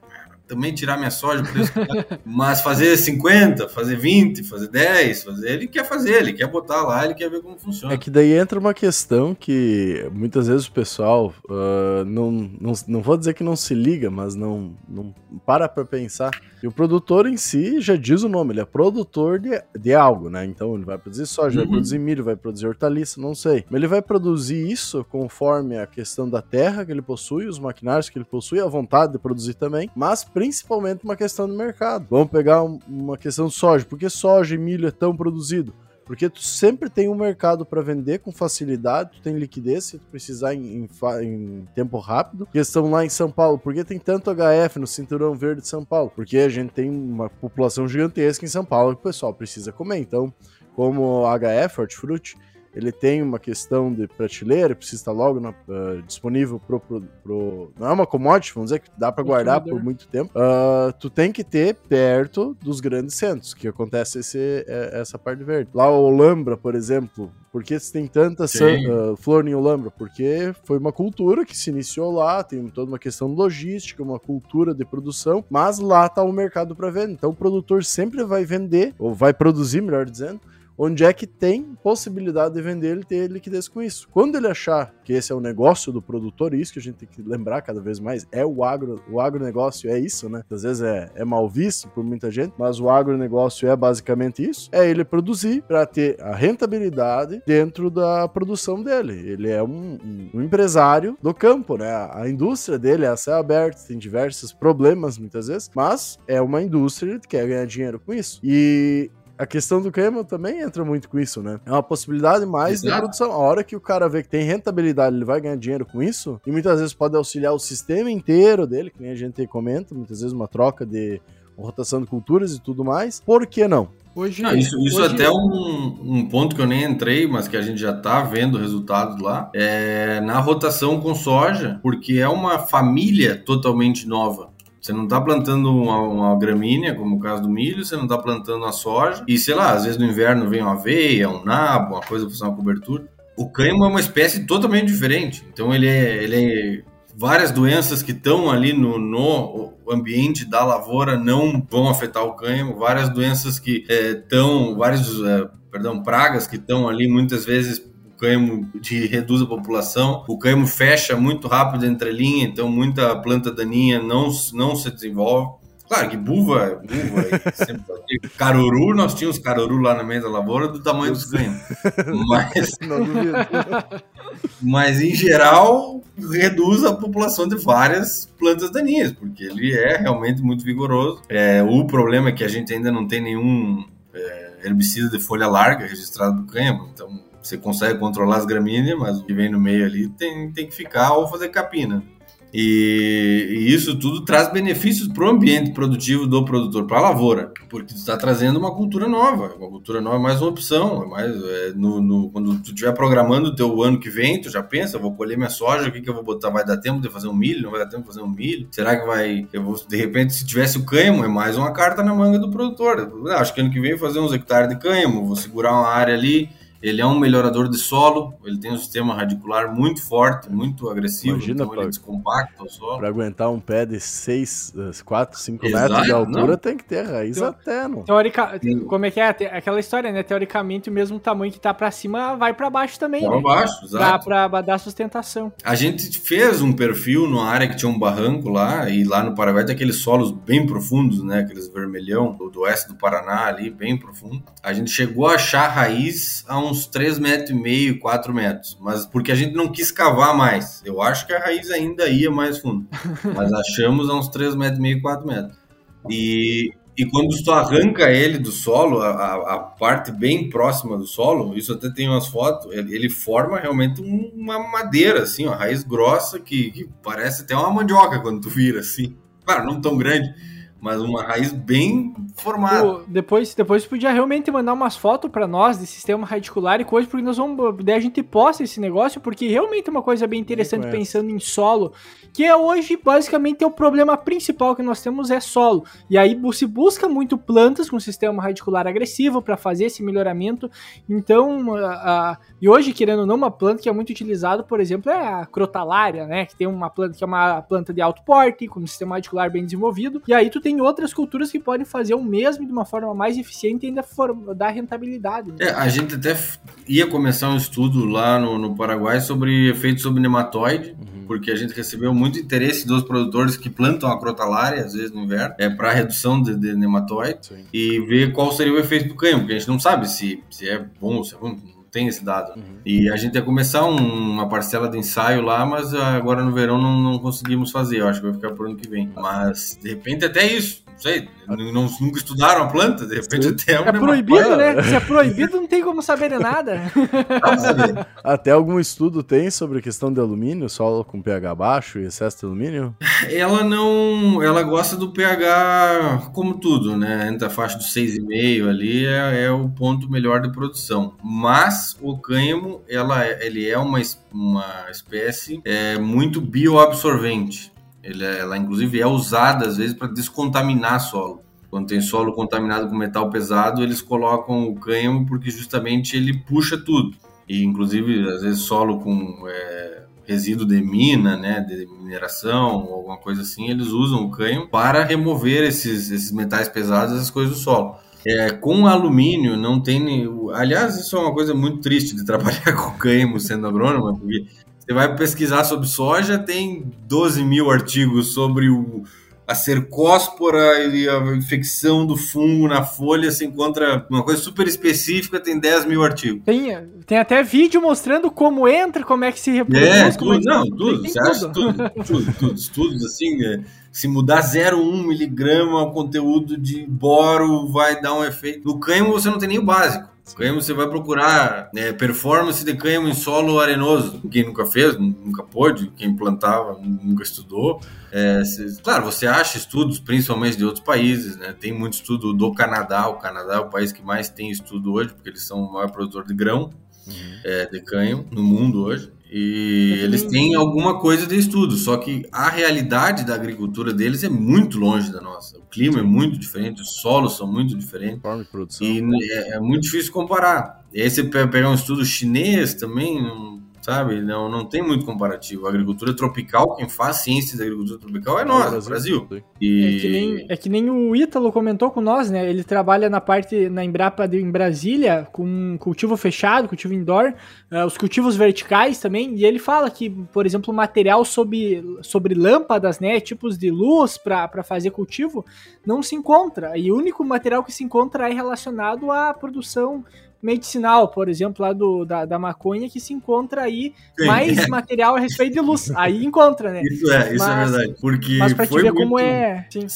Speaker 3: também tirar minha soja, mas fazer 50, fazer 20, fazer 10, fazer, ele quer fazer, ele quer botar lá, ele quer ver como funciona.
Speaker 2: É que daí entra uma questão que muitas vezes o pessoal uh, não, não, não vou dizer que não se liga, mas não, não para pra pensar. E o produtor em si já diz o nome, ele é produtor de, de algo, né? Então ele vai produzir soja, uhum. vai produzir milho, vai produzir hortaliça, não sei. Mas ele vai produzir isso conforme a questão da terra que ele possui, os maquinários que ele possui, a vontade de produzir também, mas principalmente uma questão do mercado. Vamos pegar uma questão de soja. Por que soja e milho é tão produzido? Porque tu sempre tem um mercado para vender com facilidade, tu tem liquidez se tu precisar em, em, em, tempo rápido. Questão lá em São Paulo, por que tem tanto HF no Cinturão Verde de São Paulo? Porque a gente tem uma população gigantesca em São Paulo que o pessoal precisa comer. Então, como HF, hortifruti, ele tem uma questão de prateleira, precisa estar logo na, uh, disponível pro, pro, pro, Não é uma commodity, vamos dizer que dá para guardar por muito tempo. Uh, tu tem que ter perto dos grandes centros, que acontece esse, é, essa parte verde. Lá o Olambra, por exemplo, por que tem tanta uh, flor em Olambra? Porque foi uma cultura que se iniciou lá, tem toda uma questão logística, uma cultura de produção, mas lá tá o mercado para vender. Então o produtor sempre vai vender, ou vai produzir, melhor dizendo, onde é que tem possibilidade de vender ele ter liquidez com isso. Quando ele achar que esse é o negócio do produtor, isso que a gente tem que lembrar cada vez mais, é o agro, o agronegócio é isso, né? Às vezes é, é mal visto por muita gente, mas o agronegócio é basicamente isso, é ele produzir para ter a rentabilidade dentro da produção dele. Ele é um, um, empresário do campo, né? A indústria dele é a céu aberto, tem diversos problemas muitas vezes, mas é uma indústria que quer ganhar dinheiro com isso. E a questão do cânhamo também entra muito com isso, né? É uma possibilidade mais Exato. de produção. A hora que o cara vê que tem rentabilidade, ele vai ganhar dinheiro com isso, e muitas vezes pode auxiliar o sistema inteiro dele, que nem a gente comenta, muitas vezes uma troca de rotação de culturas e tudo mais. Por que não?
Speaker 3: Hoje, não, isso, isso hoje... até é um, um ponto que eu nem entrei, mas que a gente já está vendo resultados lá, é na rotação com soja, porque é uma família totalmente nova. Você não está plantando uma, uma, gramínea, como o caso do milho, você não está plantando a soja, e sei lá, às vezes no inverno vem uma aveia, um nabo, uma coisa para fazer uma cobertura. O cânhamo é uma espécie totalmente diferente. Então ele é, ele é várias doenças que estão ali no, no ambiente da lavoura não vão afetar o cânhamo, várias doenças que estão, é, várias, é, perdão, pragas que estão ali muitas vezes cânhamo de, reduz a população, o cânhamo fecha muito rápido entre linha, então muita planta daninha não, não se desenvolve. Claro que buva, buva, sempre caruru, nós tínhamos caruru lá na meio da lavoura do tamanho dos ganhos. Mas, mas em geral reduz a população de várias plantas daninhas, porque ele é realmente muito vigoroso. É, o problema é que a gente ainda não tem nenhum é, herbicida de folha larga registrado no cânhamo, então você consegue controlar as gramíneas, mas o que vem no meio ali tem, tem que ficar ou fazer capina. E, e, isso tudo traz benefícios para o ambiente produtivo do produtor, para a lavoura, porque está trazendo uma cultura nova. Uma cultura nova é mais uma opção. É mais, é, no, no, quando tu estiver programando o teu ano que vem, tu já pensa, vou colher minha soja, o que, que eu vou botar? Vai dar tempo de fazer um milho? Não vai dar tempo de fazer um milho? Será que vai... Eu vou, de repente, se tivesse o cânhamo, é mais uma carta na manga do produtor. Acho que ano que vem vou fazer uns hectares de cânhamo, vou segurar uma área ali ele é um melhorador de solo, ele tem um sistema radicular muito forte, muito agressivo, Imagina então pra, ele descompacta o solo.
Speaker 2: Para aguentar um pé de 6, 4, 5 metros de altura, não. tem que ter raiz Teo, até, não.
Speaker 1: Teórica, como é que é? Aquela história, né? Teoricamente, o mesmo tamanho que tá para cima vai para baixo também,
Speaker 3: Para
Speaker 1: né?
Speaker 3: baixo, exato.
Speaker 1: Pra, pra dar sustentação.
Speaker 3: A gente fez um perfil numa área que tinha um barranco lá, e lá no Paraguai tem aqueles solos bem profundos, né? Aqueles vermelhão do, do oeste do Paraná ali, bem profundo. A gente chegou a achar raiz a um uns 3 metros e meio, 4 metros, mas porque a gente não quis cavar mais. Eu acho que a raiz ainda ia mais fundo, mas achamos a uns 3 metros e meio, 4 metros. E, e quando tu arranca ele do solo, a, a, parte bem próxima do solo, isso até tem umas fotos, ele, ele forma realmente uma madeira, assim, uma raiz grossa que, que parece até uma mandioca quando tu vira, assim. Claro, não tão grande, mas uma raiz bem formada. Pô,
Speaker 1: depois, depois podia realmente mandar umas fotos para nós de sistema radicular e coisa, porque nós vamos, daí a gente posta esse negócio, porque realmente é uma coisa bem interessante pensando em solo, que é hoje basicamente é o problema principal que nós temos é solo. E aí se busca muito plantas com sistema radicular agressivo para fazer esse melhoramento. Então, a, a, e hoje querendo ou não, uma planta que é muito utilizada, por exemplo, é a crotalária, né, que tem uma planta que é uma planta de alto porte, com um sistema radicular bem desenvolvido. E aí tu tem outras culturas que podem fazer o mesmo de uma forma mais eficiente e ainda dar rentabilidade.
Speaker 3: Né? É, a gente até ia começar um estudo lá no, no Paraguai sobre efeitos sobre nematóide, uhum. porque a gente recebeu muito interesse dos produtores que plantam a crotalária, às vezes no inverno, é, para redução de, de nematóide Sim. e ver qual seria o efeito do canhão, porque a gente não sabe se, se é bom ou se é ruim tem esse dado. Uhum. E a gente ia começar um, uma parcela de ensaio lá, mas agora no verão não, não conseguimos fazer. Eu acho que vai ficar por ano que vem. Mas, de repente, até isso. Não sei, não, nunca estudaram a planta, de repente até
Speaker 1: é, é proibido, né? Se é proibido, não tem como saber de nada.
Speaker 2: até algum estudo tem sobre a questão de alumínio, solo com pH baixo e excesso de alumínio?
Speaker 3: Ela não. Ela gosta do pH como tudo, né? Entre a faixa dos 6,5 ali é, é, o ponto melhor de produção. Mas o cânhamo, ela, ele é uma, uma espécie é, muito bioabsorvente. Ele, é, ela, inclusive, é usada, às vezes, para descontaminar solo. Quando tem solo contaminado com metal pesado, eles colocam o cânhamo porque justamente ele puxa tudo. E, inclusive, às vezes, solo com é, resíduo de mina, né, de mineração alguma coisa assim, eles usam o cânhamo para remover esses, esses metais pesados, essas coisas do solo. É, com alumínio não tem. Aliás, isso é uma coisa muito triste de trabalhar com cânhamo sendo agrônomo, porque você vai pesquisar sobre soja, tem 12 mil artigos sobre o, a cercóspora e a infecção do fungo na folha, se encontra uma coisa super específica, tem 10 mil artigos.
Speaker 1: Tem, tem até vídeo mostrando como entra, como é que se
Speaker 3: reproduz. É, tudo, é não, tudo, você acha tudo, tudo, tudo, estudos assim, é, se mudar 0,1 miligrama o conteúdo de boro vai dar um efeito. No cânhamo você não tem nem o básico. Cânhamo você vai procurar é, performance de cânhamo em solo arenoso. Quem nunca fez, nunca pôde, quem plantava, nunca estudou. É, claro, você acha estudos, principalmente de outros países, né? Tem muito estudo do Canadá. O Canadá é o país que mais tem estudo hoje, porque eles são o maior produtor de grão uhum. é, de cânhamo no mundo hoje. E eles têm alguma coisa de estudo, só que a realidade da agricultura deles é muito longe da nossa. O clima é muito diferente, os solos são muito diferentes. E é, é, muito difícil comparar. E aí você pegar um estudo chinês também, sabe? Não, não tem muito comparativo. A agricultura tropical, quem faz ciência da agricultura tropical é, é nós, o Brasil. Brasil.
Speaker 1: E... É, que nem, é que nem o Ítalo comentou com nós, né? Ele trabalha na parte, na Embrapa de, em Brasília, com cultivo fechado, cultivo indoor, uh, os cultivos verticais também, e ele fala que, por exemplo, material sobre, sobre lâmpadas, né? Tipos de luz para fazer cultivo, não se encontra. E o único material que se encontra é relacionado à produção medicinal, por exemplo, lá do, da, da maconha, que se encontra aí Sim. mais material a respeito de luz. Aí encontra, né?
Speaker 3: Isso é, isso é mas, é verdade. Porque
Speaker 1: mas pra te ver muito... como é. Sim.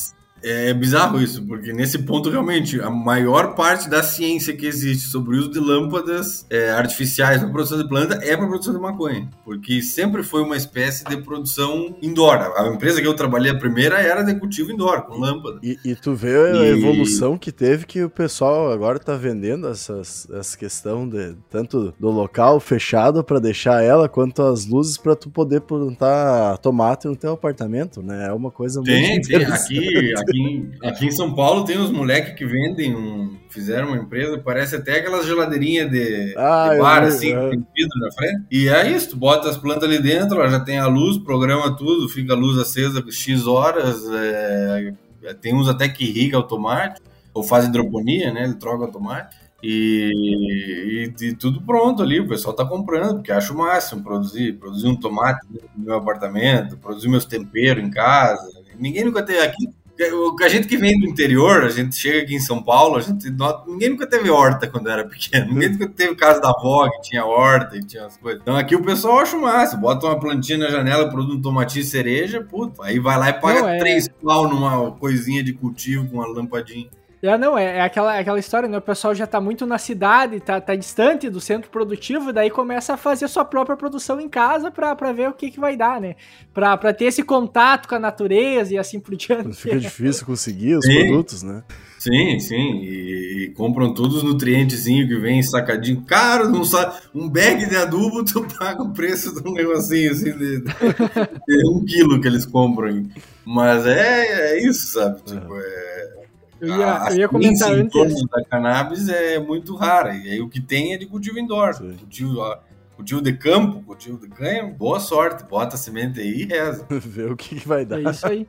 Speaker 3: É bizarro isso, porque nesse ponto, realmente, a maior parte da ciência que existe sobre o uso de lâmpadas é, artificiais para produção de planta é para produção de maconha. Porque sempre foi uma espécie de produção indoor. A empresa que eu trabalhei a primeira era de cultivo indoor, com lâmpada.
Speaker 2: E, e tu vê a e... evolução que teve que o pessoal agora está vendendo essas, essa questão de tanto do local fechado para deixar ela, quanto as luzes para tu poder plantar tomate no teu apartamento, né? É uma coisa
Speaker 3: tem, muito tem. Aqui, aqui aqui, em, aqui em São Paulo tem uns moleques que vendem um. Fizeram uma empresa, parece até aquelas geladeirinhas de, ah, de bar, assim, que tem vidro na frente. E é isso, tu bota as plantas ali dentro, ó, já tem a luz, programa tudo, fica a luz acesa X horas. É, tem uns até que irriga automático, ou faz hidroponia, né? Ele troca automático. E, e, e, tudo pronto ali, o pessoal tá comprando, porque acho o máximo produzir, produzir um tomate no meu apartamento, produzir meus temperos em casa. Ninguém nunca teve aqui, a gente que vem do interior, a gente chega aqui em São Paulo, a gente nota, ninguém nunca teve horta quando era pequeno. Ninguém nunca teve casa da avó que tinha horta e tinha as coisas. Então aqui o pessoal acha massa, bota uma plantinha na janela, produz um tomatinho cereja, puta, aí vai lá e paga Não, é... três pau numa coisinha de cultivo com uma lampadinha.
Speaker 1: É, não, é, é, aquela, é aquela história, né? O pessoal já tá muito na cidade, tá, tá distante do centro produtivo, e daí começa a fazer sua própria produção em casa pra, pra ver o que, que vai dar, né? Pra, pra ter esse contato com a natureza e assim por diante.
Speaker 2: Fica difícil conseguir os sim. produtos, né?
Speaker 3: Sim, sim. E, e, compram todos os nutrientezinhos que vem sacadinho. Caro, não sabe. Um bag de adubo, tu paga o preço de um negocinho assim de, de um quilo que eles compram. Mas é, é isso, sabe? Tipo, é
Speaker 1: eu ia, a eu ia comentar antes.
Speaker 3: da cannabis é muito rara. E aí o que tem é de cultivo indoor. Cultivo, cultivo de campo, cultivo de canha, boa sorte. Bota a semente aí e reza.
Speaker 2: Vê o que, vai dar.
Speaker 1: É isso aí.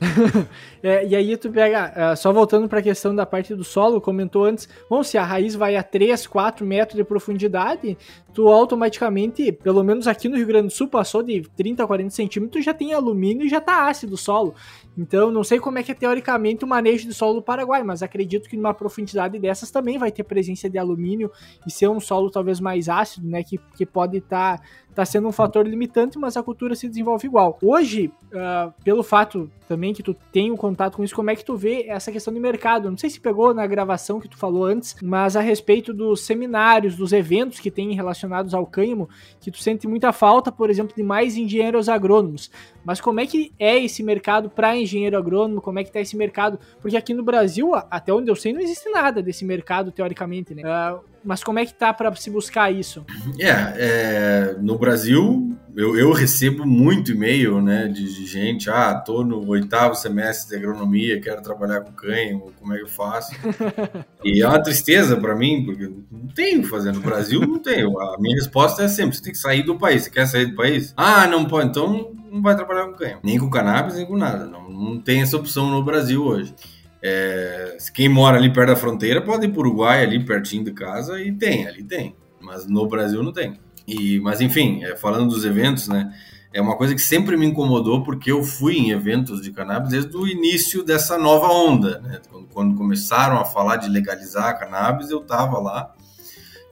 Speaker 1: é, e aí tu pega, uh, só voltando para a questão da parte do solo, comentou antes, bom, se a raiz vai a 3, 4 metros de profundidade, tu automaticamente, pelo menos aqui no Rio Grande do Sul, passou de 30 a 40 centímetros, já tem alumínio e já tá ácido o solo. Então, não sei como é que é teoricamente o manejo de solo do Paraguai, mas acredito que numa profundidade dessas também vai ter presença de alumínio e ser um solo talvez mais ácido, né? Que, que pode estar tá está sendo um fator limitante, mas a cultura se desenvolve igual. Hoje, uh, pelo fato também que tu tem um contato com isso, como é que tu vê essa questão de mercado? Não sei se pegou na gravação que tu falou antes, mas a respeito dos seminários, dos eventos que tem relacionados ao cânhamo, que tu sente muita falta, por exemplo, de mais engenheiros agrônomos. Mas como é que é esse mercado para engenheiro agrônomo? Como é que tá esse mercado? Porque aqui no Brasil, até onde eu sei, não existe nada desse mercado, teoricamente, né? Uh, mas como é que tá para se buscar isso?
Speaker 3: É, é no Brasil, eu, eu recebo muito e-mail, né, de, de, gente, ah, tô no oitavo semestre de agronomia, quero trabalhar com cânhamo, como é que eu faço? e é uma tristeza para mim, porque não tenho fazer no Brasil, não tenho. A minha resposta é sempre, você tem que sair do país. Você quer sair do país? Ah, não pode, então não vai trabalhar com cânhamo. Nem com cannabis, nem com nada. Não, não tem essa opção no Brasil hoje. É, quem mora ali perto da fronteira pode ir para o Uruguai, ali pertinho de casa, e tem, ali tem. Mas no Brasil não tem. E, mas enfim, é, falando dos eventos, né? é uma coisa que sempre me incomodou, porque eu fui em eventos de cannabis desde o início dessa nova onda. Né? Quando, quando começaram a falar de legalizar a cannabis, eu estava lá.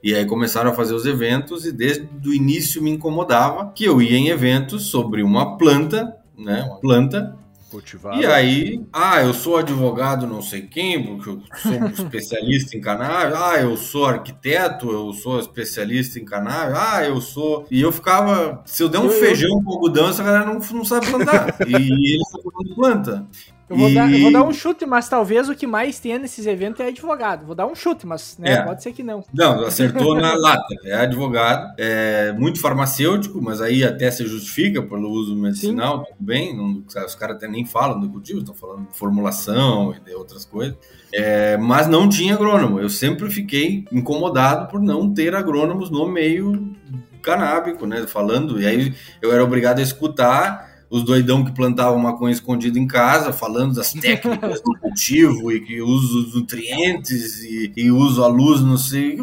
Speaker 3: E aí começaram a fazer os eventos e desde o início me incomodava que eu ia em eventos sobre uma planta, né, uma planta Cultivado. E aí, ah, eu sou advogado não sei quem, porque eu sou um especialista em cannabis. Ah, eu sou arquiteto, eu sou especialista em cannabis. Ah, eu sou... E eu ficava... Se eu der um eu, feijão eu... com algodão, essa galera não, não sabe plantar. e eles estão plantando planta.
Speaker 1: Eu vou, e... dar, eu vou, dar, um chute, mas talvez o que mais tenha nesses eventos é advogado. Vou dar um chute, mas né, é. pode ser que não.
Speaker 3: Não, acertou na lata. É advogado, é muito farmacêutico, mas aí até se justifica pelo uso medicinal, Sim. tudo bem. Não, os caras até nem falam do cultivo, estão falando de formulação e de outras coisas. É, mas não tinha agrônomo. Eu sempre fiquei incomodado por não ter agrônomos no meio canábico, né? Falando, e aí eu era obrigado a escutar os doidão que plantavam maconha escondido em casa, falando das técnicas do cultivo e que usa os nutrientes e, e uso a luz, não sei.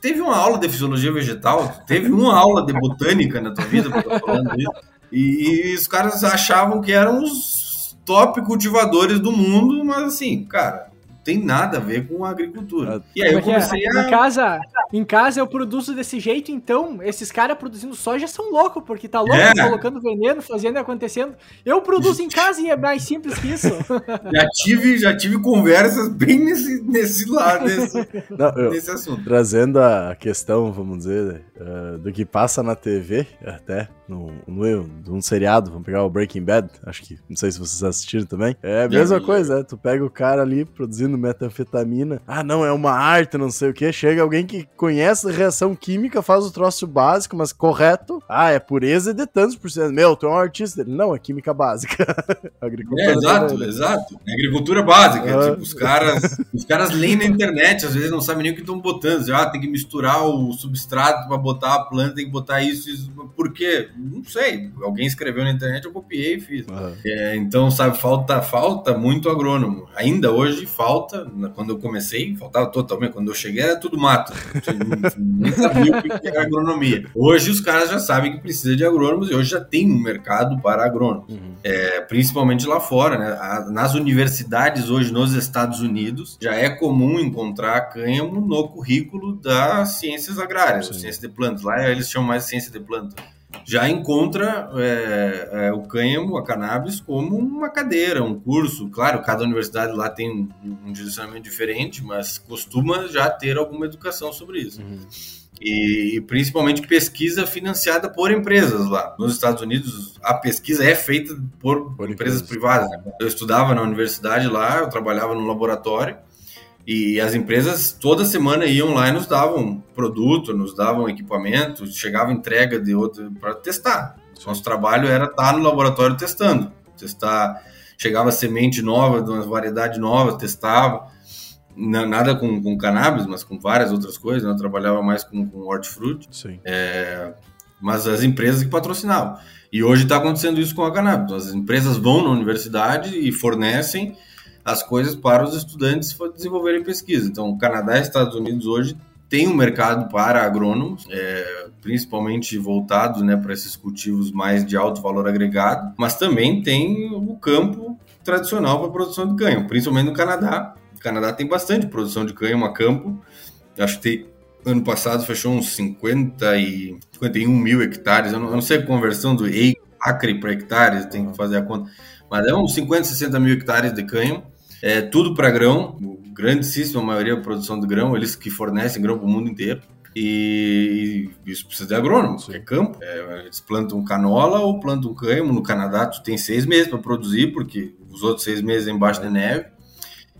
Speaker 3: Teve uma aula de fisiologia vegetal? Teve uma aula de botânica na tua vida falando isso? E, e os caras achavam que eram os top cultivadores do mundo, mas assim, cara, tem nada a ver com a agricultura.
Speaker 1: E aí eu comecei a. Em casa, em casa eu produzo desse jeito, então esses caras produzindo soja são loucos, porque tá louco, é. colocando veneno, fazendo e acontecendo. Eu produzo em casa e é mais simples que isso.
Speaker 3: já tive, já tive conversas bem nesse, nesse lado, nesse,
Speaker 2: Não, eu, nesse assunto. Trazendo a questão, vamos dizer, uh, do que passa na TV, até no, no, num seriado, vamos pegar o Breaking Bad, acho que, não sei se vocês assistiram também. É a mesma coisa, né? Tu pega o cara ali produzindo metanfetamina, ah, não, é uma arte, não sei o que. Chega alguém que conhece reação química, faz o troço básico, mas correto. Ah, é pureza de tantos por cento. Meu, tu é um artista. Não, é química básica.
Speaker 3: agricultura. É, exato, exato. É agricultura básica. Ah. Tipo, os caras, os caras leem na internet, às vezes não sabem nem o que estão botando. Ah, tem que misturar o substrato para botar a planta, tem que botar isso, isso. Por quê? Não sei. Alguém escreveu na internet, eu copiei e fiz. Ah. É, então, sabe, falta, falta muito agrônomo. Ainda hoje falta falta, quando eu comecei, faltava totalmente. Quando eu cheguei era tudo mato. Nem sabia o que era agronomia. Hoje os caras já sabem que precisa de agrônomos e hoje já tem um mercado para agrônomos. Uhum. É, principalmente lá fora, né? Nas universidades hoje nos Estados Unidos já é comum encontrar cânhamo no currículo das ciências agrárias, ciências de plantas. Lá eles chamam mais de ciência de plantas já encontra é, é, o cânhamo, a cannabis, como uma cadeira, um curso. Claro, cada universidade lá tem um, um direcionamento diferente, mas costuma já ter alguma educação sobre isso. Uhum. E, e, principalmente pesquisa financiada por empresas lá. Nos Estados Unidos, a pesquisa é feita por, por empresas, privadas. Né? Eu estudava na universidade lá, eu trabalhava no laboratório e as empresas toda semana iam lá e nos davam produto, nos davam equipamento, chegava entrega de outro para testar. Nosso trabalho era estar no laboratório testando, testar. Chegava semente nova, de uma variedade nova, testava. Nada com, com cannabis, mas com várias outras coisas. Né? Eu trabalhava mais com, com hortifruti. Sim. É, mas as empresas que patrocinavam. E hoje está acontecendo isso com a cannabis. As empresas vão na universidade e fornecem as coisas para os estudantes desenvolverem pesquisa. Então, Canadá e Estados Unidos hoje tem um mercado para agrônomos, é, principalmente voltado né, para esses cultivos mais de alto valor agregado, mas também tem o campo tradicional para produção de canhão, principalmente no Canadá. O Canadá tem bastante produção de canhão a campo. Acho que tem, ano passado fechou uns 50 e 51 mil hectares. Eu não, eu não sei a conversão do acre para hectares, tem que fazer a conta. Mas é uns 50, 60 mil hectares de canhão é tudo para grão, grandíssima maioria da produção de grão, eles que fornecem grão para o mundo inteiro. E isso precisa de agrônomo, é campo. É, eles plantam canola ou plantam cânhamo. No Canadá, tu tem seis meses para produzir, porque os outros seis meses é embaixo de neve.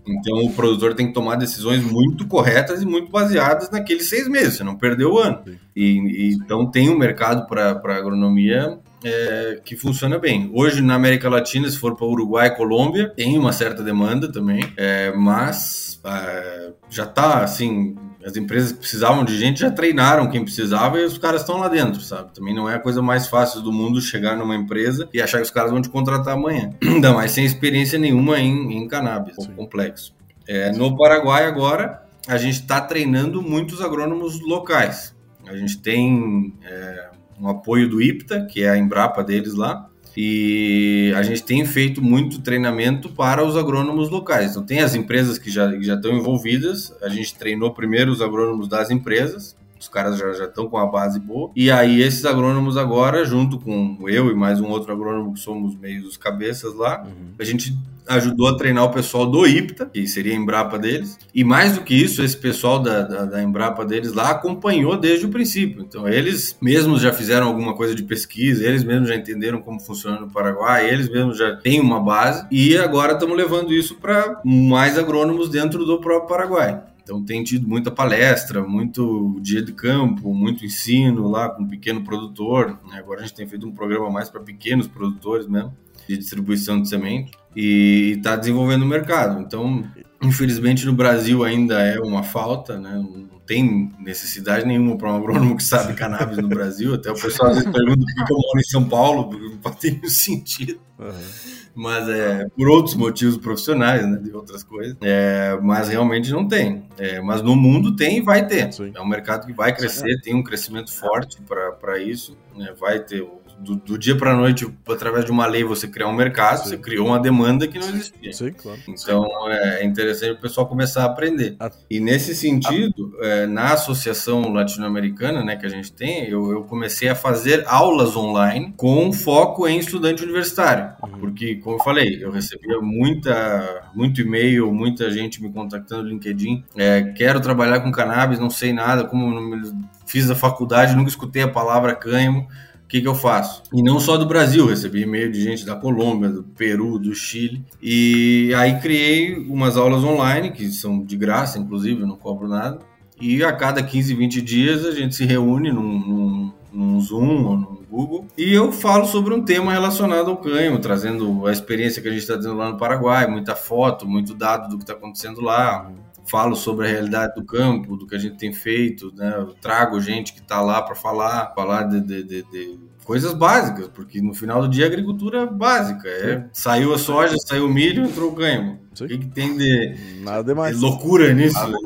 Speaker 3: Então, o produtor tem que tomar decisões muito corretas e muito baseadas naqueles seis meses, você não perdeu o ano. E, e então, tem um mercado para agronomia é, que funciona bem. Hoje, na América Latina, se for para Uruguai e Colômbia, tem uma certa demanda também, é, mas é, já está assim. As empresas que precisavam de gente já treinaram quem precisava e os caras estão lá dentro, sabe? Também não é a coisa mais fácil do mundo chegar numa empresa e achar que os caras vão te contratar amanhã. Ainda mais sem experiência nenhuma em, em cannabis, Sim. complexo. É, no Paraguai, agora, a gente está treinando muitos agrônomos locais. A gente tem é, um apoio do IPTA, que é a Embrapa deles lá, e a gente tem feito muito treinamento para os agrônomos locais. Então, tem as empresas que já, que já estão envolvidas, a gente treinou primeiro os agrônomos das empresas, os caras já, já estão com a base boa. E aí, esses agrônomos agora, junto com eu e mais um outro agrônomo que somos meio os cabeças lá, uhum. a gente ajudou a treinar o pessoal do IPTA, que seria a Embrapa deles. E mais do que isso, esse pessoal da, da, da, Embrapa deles lá acompanhou desde o princípio. Então, eles mesmos já fizeram alguma coisa de pesquisa, eles mesmos já entenderam como funciona no Paraguai, eles mesmos já têm uma base. E agora estamos levando isso para mais agrônomos dentro do próprio Paraguai. Então tem tido muita palestra, muito dia de campo, muito ensino lá com pequeno produtor. Né? Agora a gente tem feito um programa mais para pequenos produtores mesmo, de distribuição de semente, e está desenvolvendo o mercado. Então, infelizmente no Brasil ainda é uma falta, né? não tem necessidade nenhuma para um agrônomo que sabe cannabis no Brasil. Até o pessoal às vezes pergunta por que eu moro em São Paulo, porque não tem sentido. Uhum mas é por outros motivos profissionais, né, de outras coisas. É, mas realmente não tem. É, mas no mundo tem e vai ter. Sim. É um mercado que vai crescer, tem um crescimento forte para isso, né, vai ter do, do dia para a noite, através de uma lei, você criar um mercado, Sim. você criou uma demanda que não existia. Sim, claro. Então é interessante o pessoal começar a aprender. E nesse sentido, é, na associação latino-americana né, que a gente tem, eu, eu, comecei a fazer aulas online com foco em estudante universitário. Uhum. Porque, como eu falei, eu recebia muita, muito e-mail, muita gente me contactando no LinkedIn. É, quero trabalhar com cannabis, não sei nada, como fiz a faculdade, nunca escutei a palavra cânhamo que, que eu faço? E não só do Brasil, recebi e-mail de gente da Colômbia, do Peru, do Chile. E aí criei umas aulas online, que são de graça, inclusive, não cobro nada. E a cada 15, 20 dias a gente se reúne num, num, num Zoom ou num Google e eu falo sobre um tema relacionado ao cânhamo, trazendo a experiência que a gente está tendo lá no Paraguai, muita foto, muito dado do que está acontecendo lá, falo sobre a realidade do campo, do que a gente tem feito, né? Eu trago gente que está lá para falar, falar de, de, de, de, coisas básicas, porque no final do dia a agricultura é básica. É, saiu a soja, saiu o milho, entrou o cânhamo. O que, que, tem de,
Speaker 2: Nada demais.
Speaker 3: de loucura nisso? Nada.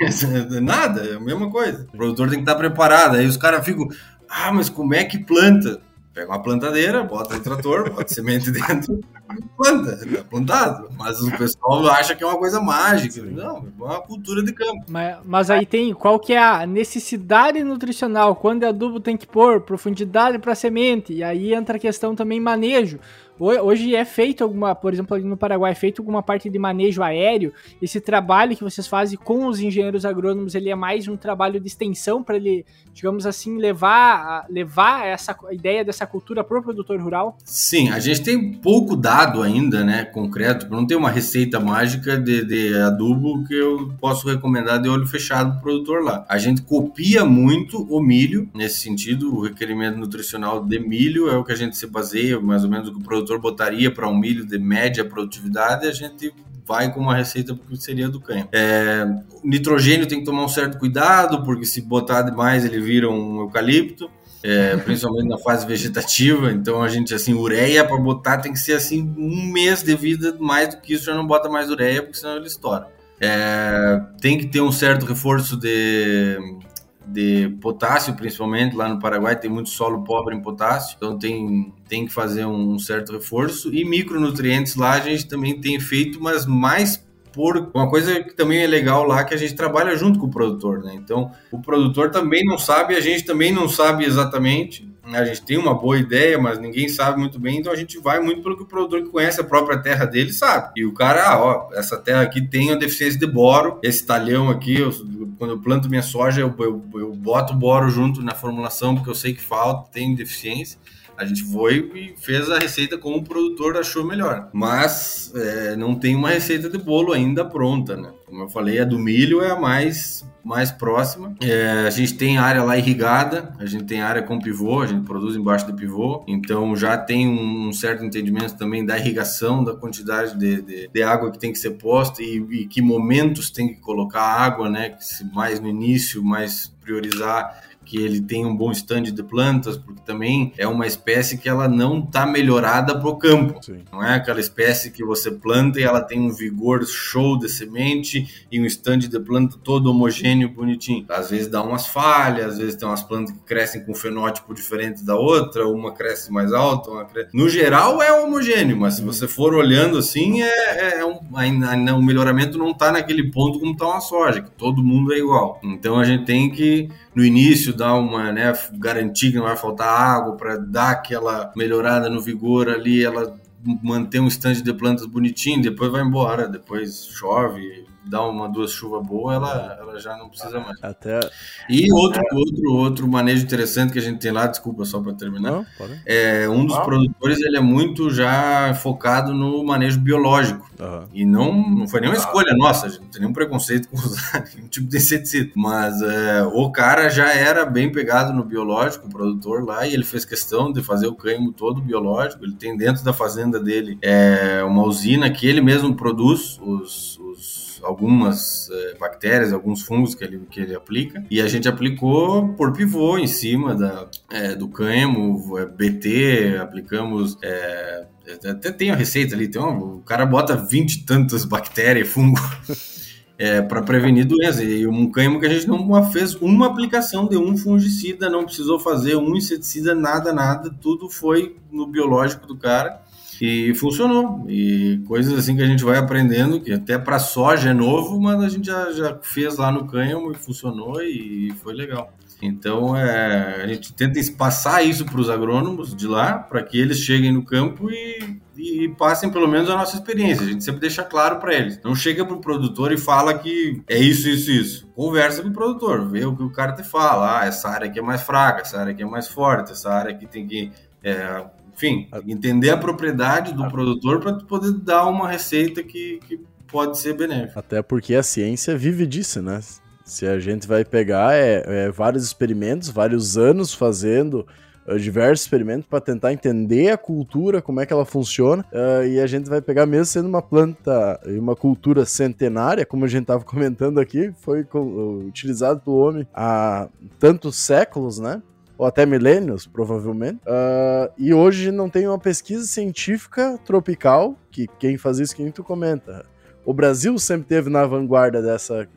Speaker 3: Nada, é a mesma coisa. O produtor tem que estar preparado. Aí os caras ficam, ah, mas como é que planta? Pega uma plantadeira, bota no trator, bota semente dentro, planta, tá plantado. Mas o pessoal acha que é uma coisa mágica. Não, é uma cultura de campo.
Speaker 1: Mas, mas aí tem qual que é a necessidade nutricional, quando adubo tem que pôr, profundidade para semente, e aí entra a questão também manejo. Hoje é feito alguma, por exemplo, ali no Paraguai, é feito alguma parte de manejo aéreo. Esse trabalho que vocês fazem com os engenheiros agrônomos, ele é mais um trabalho de extensão para ele, digamos assim, levar, levar essa ideia dessa cultura para o produtor rural?
Speaker 3: Sim, a gente tem pouco dado ainda, né, concreto, não tem uma receita mágica de, de adubo que eu posso recomendar de olho fechado para o produtor lá. A gente copia muito o milho, nesse sentido, o requerimento nutricional de milho é o que a gente se baseia, mais ou menos o que o produtor produtor botaria para um milho de média produtividade, a gente vai com uma receita que seria do cânhamo. É, nitrogênio tem que tomar um certo cuidado, porque se botar demais ele vira um eucalipto. É, principalmente na fase vegetativa, então a gente assim, ureia para botar tem que ser assim um mês de vida, mais do que isso já não bota mais ureia, porque senão ele estoura. É, tem que ter um certo reforço de de potássio, principalmente lá no Paraguai tem muito solo pobre em potássio, então tem, tem que fazer um certo reforço. E micronutrientes lá a gente também tem feito, mas mais por uma coisa que também é legal lá que a gente trabalha junto com o produtor, né? Então o produtor também não sabe, a gente também não sabe exatamente. A gente tem uma boa ideia, mas ninguém sabe muito bem, então a gente vai muito pelo que o produtor que conhece a própria terra dele sabe. E o cara, ah, ó, essa terra aqui tem a deficiência de boro, esse talhão aqui, eu, quando eu planto minha soja, eu, eu, eu boto boro junto na formulação, porque eu sei que falta, tem deficiência. A gente foi e fez a receita como o produtor achou melhor. Mas é, não tem uma receita de bolo ainda pronta, né? Como eu falei, a do milho é a mais, mais próxima. É, a gente tem área lá irrigada, a gente tem área com pivô, a gente produz embaixo do pivô, então já tem um certo entendimento também da irrigação, da quantidade de, de, de água que tem que ser posta e, e, que momentos tem que colocar água, né? Mais no início, mais priorizar que ele tenha um bom stand de plantas, porque também é uma espécie que ela não está melhorada para o campo. Sim. Não é aquela espécie que você planta e ela tem um vigor show de semente e um stand de planta todo homogêneo, bonitinho. Às vezes dá umas falhas, às vezes tem umas plantas que crescem com um fenótipo diferente da outra, uma cresce mais alta, uma cresce... No geral é homogêneo, mas se você for olhando assim, é, é, é um, ainda, o melhoramento não está naquele ponto como está uma soja, que todo mundo é igual. Então a gente tem que, no início, dar uma, né, garantir que não vai faltar água para dar aquela melhorada no vigor ali, ela manter um estande de plantas bonitinho, depois vai embora, depois chove, dá uma duas chuvas boas, ela, ela já não precisa mais.
Speaker 2: Até
Speaker 3: e outro outro outro manejo interessante que a gente tem lá, desculpa só para terminar, não, é um dos produtores ele é muito já focado no manejo biológico uhum. e não não foi nenhuma escolha nossa, a gente não tem nenhum preconceito com usar nenhum tipo de inseticida, mas é, o cara já era bem pegado no biológico, o produtor lá e ele fez questão de fazer o cânimo todo biológico. Ele tem dentro da fazenda dele é, uma usina que ele mesmo produz os, algumas é, bactérias, alguns fungos que ele, que ele aplica, e a gente aplicou por pivô em cima da, é, do cânhamo, é, BT, aplicamos. É, até tem a receita ali, tem um, o cara bota 20 e tantas bactérias, fungo. É, para prevenir doença. E um cânhamo que a gente não fez uma aplicação de um fungicida, não precisou fazer um inseticida, nada, nada, tudo foi no biológico do cara. E funcionou. E coisas assim que a gente vai aprendendo, que até para soja é novo, mas a gente já, já fez lá no cânhamo e funcionou e foi legal. Então é, a gente tenta passar isso para os agrônomos de lá, para que eles cheguem no campo e, e, passem pelo menos a nossa experiência. A gente sempre deixa claro para eles. Não chega para o produtor e fala que é isso, isso, isso. Conversa com o produtor, vê o que o cara te fala. Ah, essa área aqui é mais fraca, essa área aqui é mais forte, essa área aqui tem que é, enfim, entender a propriedade do produtor para poder dar uma receita que, que pode ser benéfica.
Speaker 2: Até porque a ciência vive disso, né? Se a gente vai pegar é, é vários experimentos, vários anos fazendo uh, diversos experimentos para tentar entender a cultura, como é que ela funciona, uh, e a gente vai pegar mesmo sendo uma planta e uma cultura centenária, como a gente estava comentando aqui, foi utilizado pelo homem há tantos séculos, né? Ou até milênios, provavelmente. Uh, e hoje não tem uma pesquisa científica tropical, que quem faz isso, quem tu comenta. O Brasil sempre teve na vanguarda dessa,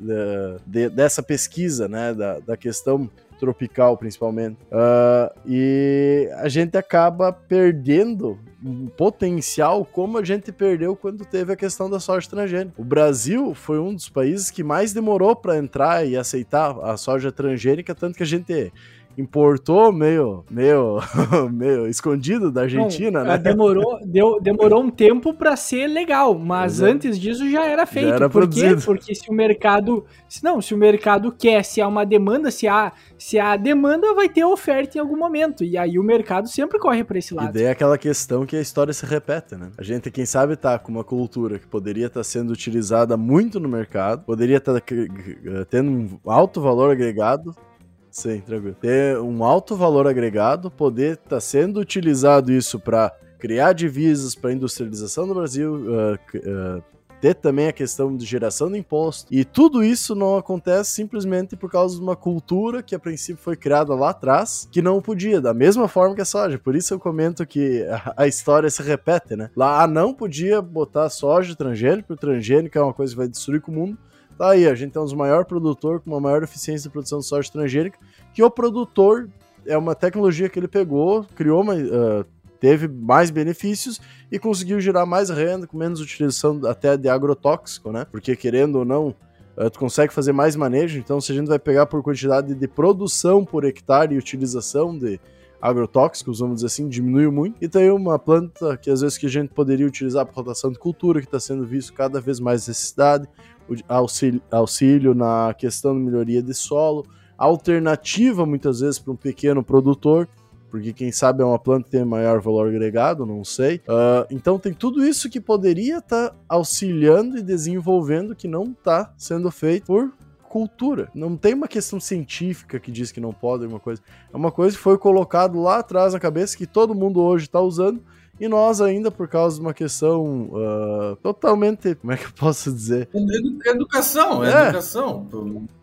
Speaker 2: de, dessa pesquisa, né, da, da questão tropical, principalmente. Uh, e a gente acaba perdendo um potencial como a gente perdeu quando teve a questão da soja transgênica. O Brasil foi um dos países que mais demorou para entrar e aceitar a soja transgênica, tanto que a gente importou meio, meio, meio escondido da Argentina, Não, né?
Speaker 1: Demorou, deu, demorou um tempo para ser legal, mas Exato. antes disso já era feito. Já era Por quê? Porque se o mercado, se não, se o mercado quer, se há uma demanda, se há, se há demanda, vai ter oferta em algum momento. E aí o mercado sempre corre para esse lado.
Speaker 2: E daí é aquela questão que a história se repete, né? A gente, quem sabe, tá com uma cultura que poderia estar tá sendo utilizada muito no mercado, poderia estar tá tendo um alto valor agregado, Sim, tranquilo. Ter um alto valor agregado, poder estar tá sendo utilizado isso para criar divisas para industrialização do Brasil, uh, uh, ter também a questão de geração de imposto. E tudo isso não acontece simplesmente por causa de uma cultura que a princípio foi criada lá atrás, que não podia, da mesma forma que a soja. Por isso eu comento que a, história se repete, né? Lá não podia botar soja transgênico, o transgênico é uma coisa que vai destruir com o mundo. Tá aí, a gente tem um dos maiores produtores com uma maior eficiência de produção de soja transgênica, que o produtor é uma tecnologia que ele pegou, criou uma, uh, teve mais benefícios e conseguiu gerar mais renda com menos utilização até de agrotóxico, né? Porque querendo ou não, uh, tu consegue fazer mais manejo, então se a gente vai pegar por quantidade de produção por hectare e utilização de agrotóxicos, vamos dizer assim, diminuiu muito. E tem uma planta que às vezes que a gente poderia utilizar para rotação de cultura, que está sendo visto cada vez mais necessidade, auxílio, auxílio na questão de melhoria de solo, alternativa muitas vezes para um pequeno produtor, porque quem sabe é uma planta que tem maior valor agregado, não sei. Uh, então tem tudo isso que poderia estar tá auxiliando e desenvolvendo que não está sendo feito por cultura. Não tem uma questão científica que diz que não pode alguma coisa. É uma coisa que foi colocado lá atrás na cabeça que todo mundo hoje está usando E nós ainda, por causa de uma questão uh, totalmente, como é que eu posso dizer?
Speaker 3: Educação, é, é. educação.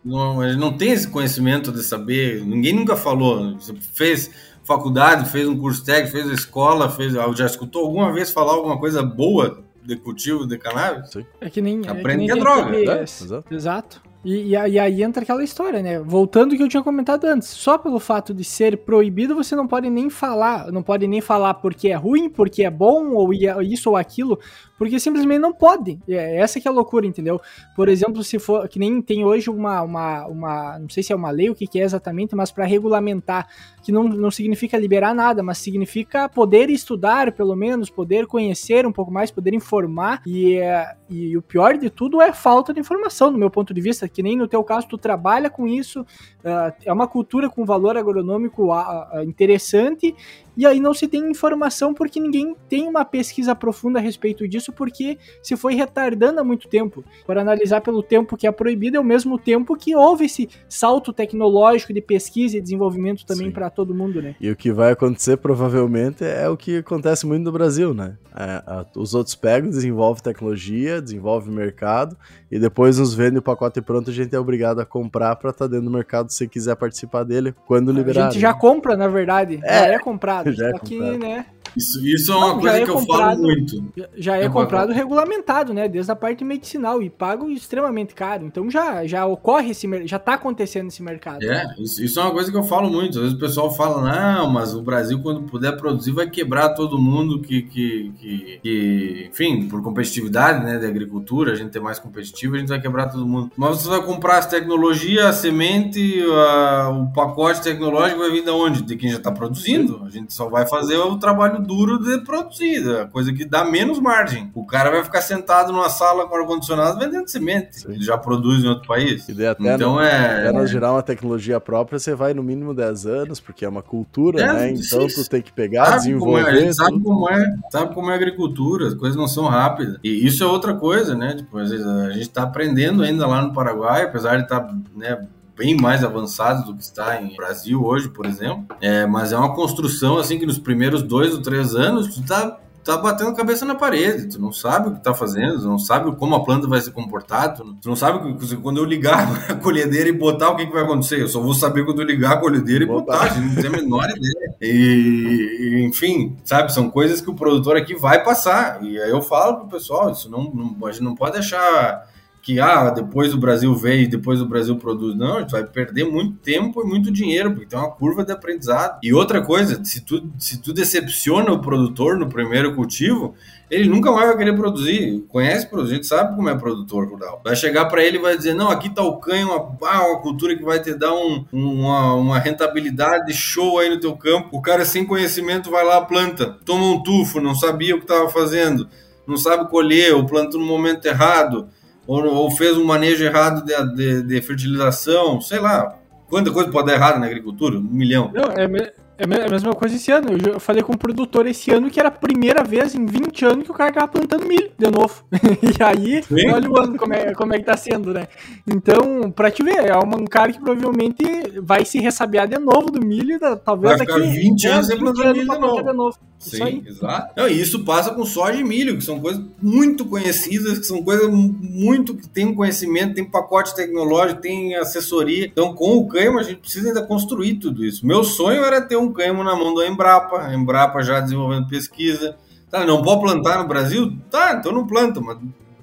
Speaker 3: Não, ele não tem esse conhecimento de saber, ninguém nunca falou. Você fez faculdade, fez um curso técnico, fez escola, fez, já escutou alguma vez falar alguma coisa boa de cultivo de cannabis?
Speaker 1: Sim. É que nem.
Speaker 3: Aprende é que, nem que é droga.
Speaker 1: Né? Exato. E, e, e, aí entra aquela história, né? Voltando ao que eu tinha comentado antes, só pelo fato de ser proibido, você não pode nem falar, não pode nem falar porque é ruim, porque é bom, ou isso ou aquilo, porque simplesmente não pode. É, essa que é a loucura, entendeu? Por exemplo, se for, que nem tem hoje uma, uma, uma não sei se é uma lei, o que, que é exatamente, mas para regulamentar, que não, não significa liberar nada, mas significa poder estudar, pelo menos, poder conhecer um pouco mais, poder informar, e, é, e o pior de tudo é falta de informação, no meu ponto de vista, que nem no teu caso, tu trabalha com isso, uh, é uma cultura com valor agronômico uh, interessante, e aí não se tem informação porque ninguém tem uma pesquisa profunda a respeito disso, porque se foi retardando há muito tempo. Por analisar pelo tempo que é proibido, é o mesmo tempo que houve esse salto tecnológico de pesquisa e desenvolvimento também para todo mundo, né?
Speaker 2: E o que vai acontecer provavelmente é o que acontece muito no Brasil, né? É, a, os outros pegam, desenvolvem tecnologia, desenvolvem mercado e depois nos vendem o pacote pronto, a gente é obrigado a comprar para estar tá dentro do mercado se quiser participar dele quando liberar.
Speaker 1: A gente já compra, na verdade. É, é comprado.
Speaker 2: Já é Aqui, comprado.
Speaker 3: né? Isso, isso é uma Não, coisa é que comprado, eu falo muito.
Speaker 1: Já é, é comprado regulamentado, né? Desde a parte medicinal e pago extremamente caro. Então já, já ocorre esse já está acontecendo esse mercado.
Speaker 3: É, isso, isso, é uma coisa que eu falo muito. Às vezes o pessoal fala, não, mas o Brasil, quando puder produzir, vai quebrar todo mundo que, que, que, que enfim, por competitividade, né, da agricultura, a gente é mais competitivo, a gente vai quebrar todo mundo. Mas você vai comprar as tecnologias, a semente, a, o pacote tecnológico vai vir de onde? De quem já está produzindo. A gente só vai fazer o trabalho duro de produzir, a coisa que dá menos margem. O cara vai ficar sentado numa sala com ar-condicionado vendendo semente. Sim. Ele já produz em outro país.
Speaker 2: até então no, é. Até nós gerar uma tecnologia própria, você vai no mínimo 10 anos, porque é uma cultura, é, né? Então tu tem que pegar, sabe desenvolver.
Speaker 3: Como é, sabe como é, sabe como é a agricultura, as coisas não são rápidas. E isso é outra coisa, né? Tipo, a gente está aprendendo ainda lá no Paraguai, apesar de estar, tá, né? Bem mais avançados do que está em Brasil hoje, por exemplo. É, mas é uma construção assim que nos primeiros dois ou três anos tu tá tá batendo a cabeça na parede, tu não sabe o que tá fazendo, tu não sabe como a planta vai se comportar, tu não, sabe que, quando eu ligar a colhedeira e botar o que, que vai acontecer, eu só vou saber quando eu ligar a colhedeira e botar, botar. a gente não tem a menor ideia. E, e, enfim, sabe, são coisas que o produtor aqui vai passar, e aí eu falo pro pessoal, isso não, não a gente não pode deixar que ah, depois o Brasil veio, depois o Brasil produz. Não, a gente vai perder muito tempo e muito dinheiro, porque tem uma curva de aprendizado. E outra coisa, se tu, se tu decepciona o produtor no primeiro cultivo, ele nunca mais vai querer produzir. Conhece produzir, sabe como é produtor rural. Vai chegar para ele e vai dizer: não, aqui tá o canho, uma, ah, uma cultura que vai te dar um, uma, uma rentabilidade show aí no teu campo. O cara sem conhecimento vai lá, planta, toma um tufo, não sabia o que estava fazendo, não sabe colher, ou planta no momento errado ou, ou fez um manejo errado de, de, de, fertilização, sei lá. Quanta coisa pode dar errado na agricultura? Um milhão.
Speaker 1: Não, é, é a mesma coisa esse ano. Eu falei com um produtor esse ano que era a primeira vez em 20 anos que o cara tava plantando milho de novo. e aí, Sim. olha o ano como é, como é que tá sendo, né? Então, pra te ver, é um cara que provavelmente vai se ressabiar de novo do milho, talvez
Speaker 3: vai
Speaker 1: daqui
Speaker 3: 20 anos sem plantar milho de novo. De novo. Sim, exato. Não, e isso passa com soja e milho, que são coisas muito conhecidas, que são coisas muito que tem conhecimento, tem pacote tecnológico, tem assessoria. Então, com o Cânhamo, a gente precisa ainda construir tudo isso. Meu sonho era ter um cânhamo na mão da Embrapa, a Embrapa já desenvolvendo pesquisa. Tá, não pode plantar no Brasil? Tá, então não planta, mas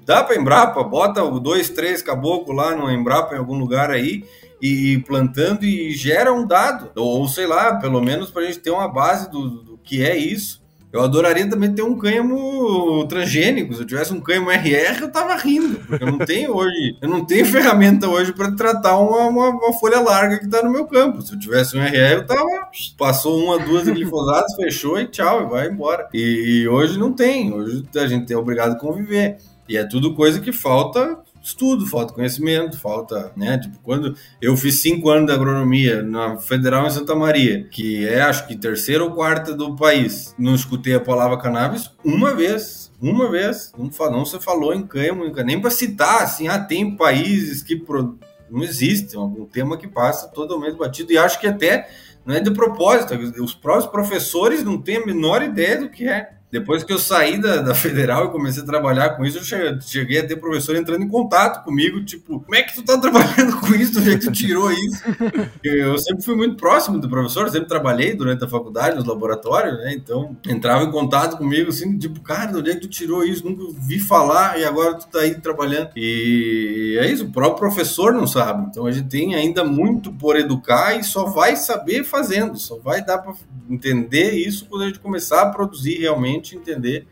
Speaker 3: dá para Embrapa, bota dois, três caboclos lá no Embrapa em algum lugar aí e plantando e gera um dado. Ou sei lá, pelo menos para a gente ter uma base do que é isso. Eu adoraria também ter um cânhamo transgênico. Se eu tivesse um cânhamo RR, eu tava rindo. Eu não tenho hoje, eu não tenho ferramenta hoje para tratar uma, uma, uma, folha larga que tá no meu campo. Se eu tivesse um RR, eu tava. Passou uma, duas glifosadas, fechou e tchau, e vai embora. E, e hoje não tem. Hoje a gente é obrigado a conviver. E é tudo coisa que falta estudo, falta conhecimento, falta, né? Tipo, quando eu fiz cinco anos de agronomia na Federal em Santa Maria, que é acho que terceira ou quarta do país, não escutei a palavra cannabis uma vez. Uma vez, não, não se falou em cânhamo, nem para citar, assim, ah, tem países que pro... não existe, é um tema que passa totalmente batido, e acho que até não é de propósito, os próprios professores não têm a menor ideia do que é. Depois que eu saí da, da federal e comecei a trabalhar com isso, eu cheguei a ter professor entrando em contato comigo, tipo, como é que tu tá trabalhando com isso? Onde é que tu tirou isso? Eu sempre fui muito próximo do professor, sempre trabalhei durante a faculdade, nos laboratórios, né? Então, entrava em contato comigo, assim, tipo, cara, onde é que tu tirou isso? Nunca vi falar e agora tu tá aí trabalhando. E é isso, o próprio professor não sabe. Então, a gente tem ainda muito por educar e só vai saber fazendo, só vai dar para entender isso quando a gente começar a produzir realmente, entender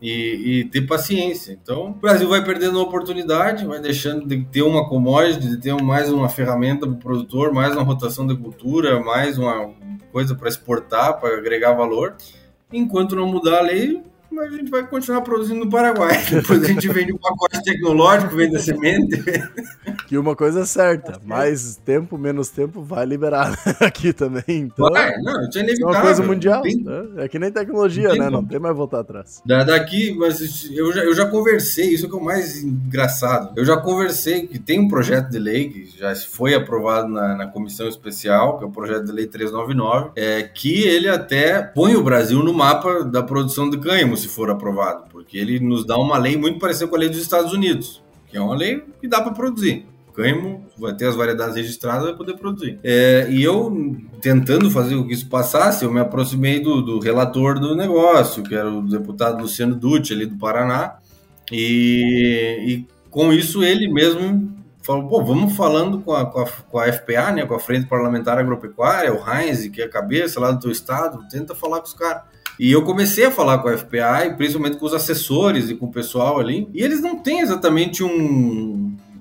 Speaker 3: e, e, ter paciência. Então, o Brasil vai perdendo uma oportunidade, vai deixando de ter uma commodity, de ter mais uma ferramenta para o produtor, mais uma rotação de cultura, mais uma coisa para exportar, para agregar valor. Enquanto não mudar a lei, a gente vai continuar produzindo no Paraguai. Depois a gente vende o um pacote tecnológico, vende a semente.
Speaker 2: E uma coisa é certa, mais tempo, menos tempo vai liberar aqui também. Então,
Speaker 3: vai, não, isso é inevitável.
Speaker 2: É uma coisa mundial. Tem... Né? É que nem tecnologia, não né? Não tem mais voltar atrás.
Speaker 3: Da, daqui, mas eu já, eu já conversei, isso é o mais engraçado. Eu já conversei que tem um projeto de lei que já foi aprovado na, na comissão especial, que é o projeto de lei 399, é, que ele até põe o Brasil no mapa da produção de cânhamo, se for aprovado, porque ele nos dá uma lei muito parecida com a lei dos Estados Unidos, que é uma lei que dá para produzir cânhamo, vai ter as variedades registradas, vai poder produzir. É, e eu, tentando fazer com que isso passasse, eu me aproximei do, do relator do negócio, que era o deputado Luciano Dutti, ali do Paraná, e, e com isso ele mesmo falou, pô, vamos falando com a, com a, com a FPA, né, com a Frente Parlamentar Agropecuária, o Heinz, que é a cabeça lá do teu estado, tenta falar com os caras. E eu comecei a falar com a FPA, e principalmente com os assessores e com o pessoal ali, e eles não têm exatamente um,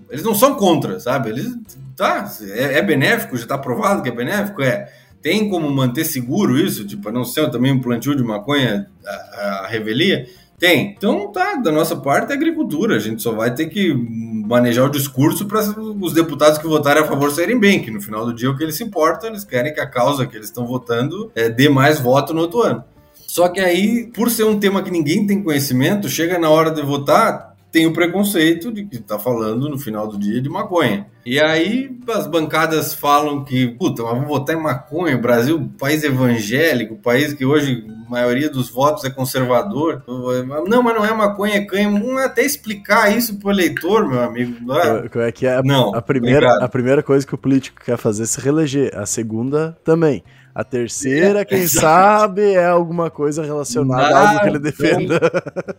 Speaker 3: eles não são contra, sabe? Eles, tá, é, é benéfico, já está provado que é benéfico, é. Tem como manter seguro isso, tipo, não ser também um plantio de maconha a, a revelia? Tem. Então, tá, da nossa parte é agricultura. A gente só vai ter que manejar o discurso para os deputados que votarem a favor saírem bem, que no final do dia é o que eles se importam, eles querem que a causa que eles estão votando é, dê mais voto no outro ano. Só que aí, por ser um tema que ninguém tem conhecimento, chega na hora de votar, tem o preconceito de que está falando no final do dia de maconha. E aí as bancadas falam que, puta, mas vamos votar em maconha, Brasil, país evangélico, país que hoje a maioria dos votos é conservador. Não, mas não é maconha, é cânhamo. Não é até explicar isso pro eleitor, meu amigo. Não
Speaker 2: é, é que é a, não, a primeira, a primeira coisa que o político quer fazer é se reeleger. A segunda também. A terceira, quem sabe, é alguma coisa relacionada a algo que ele defenda.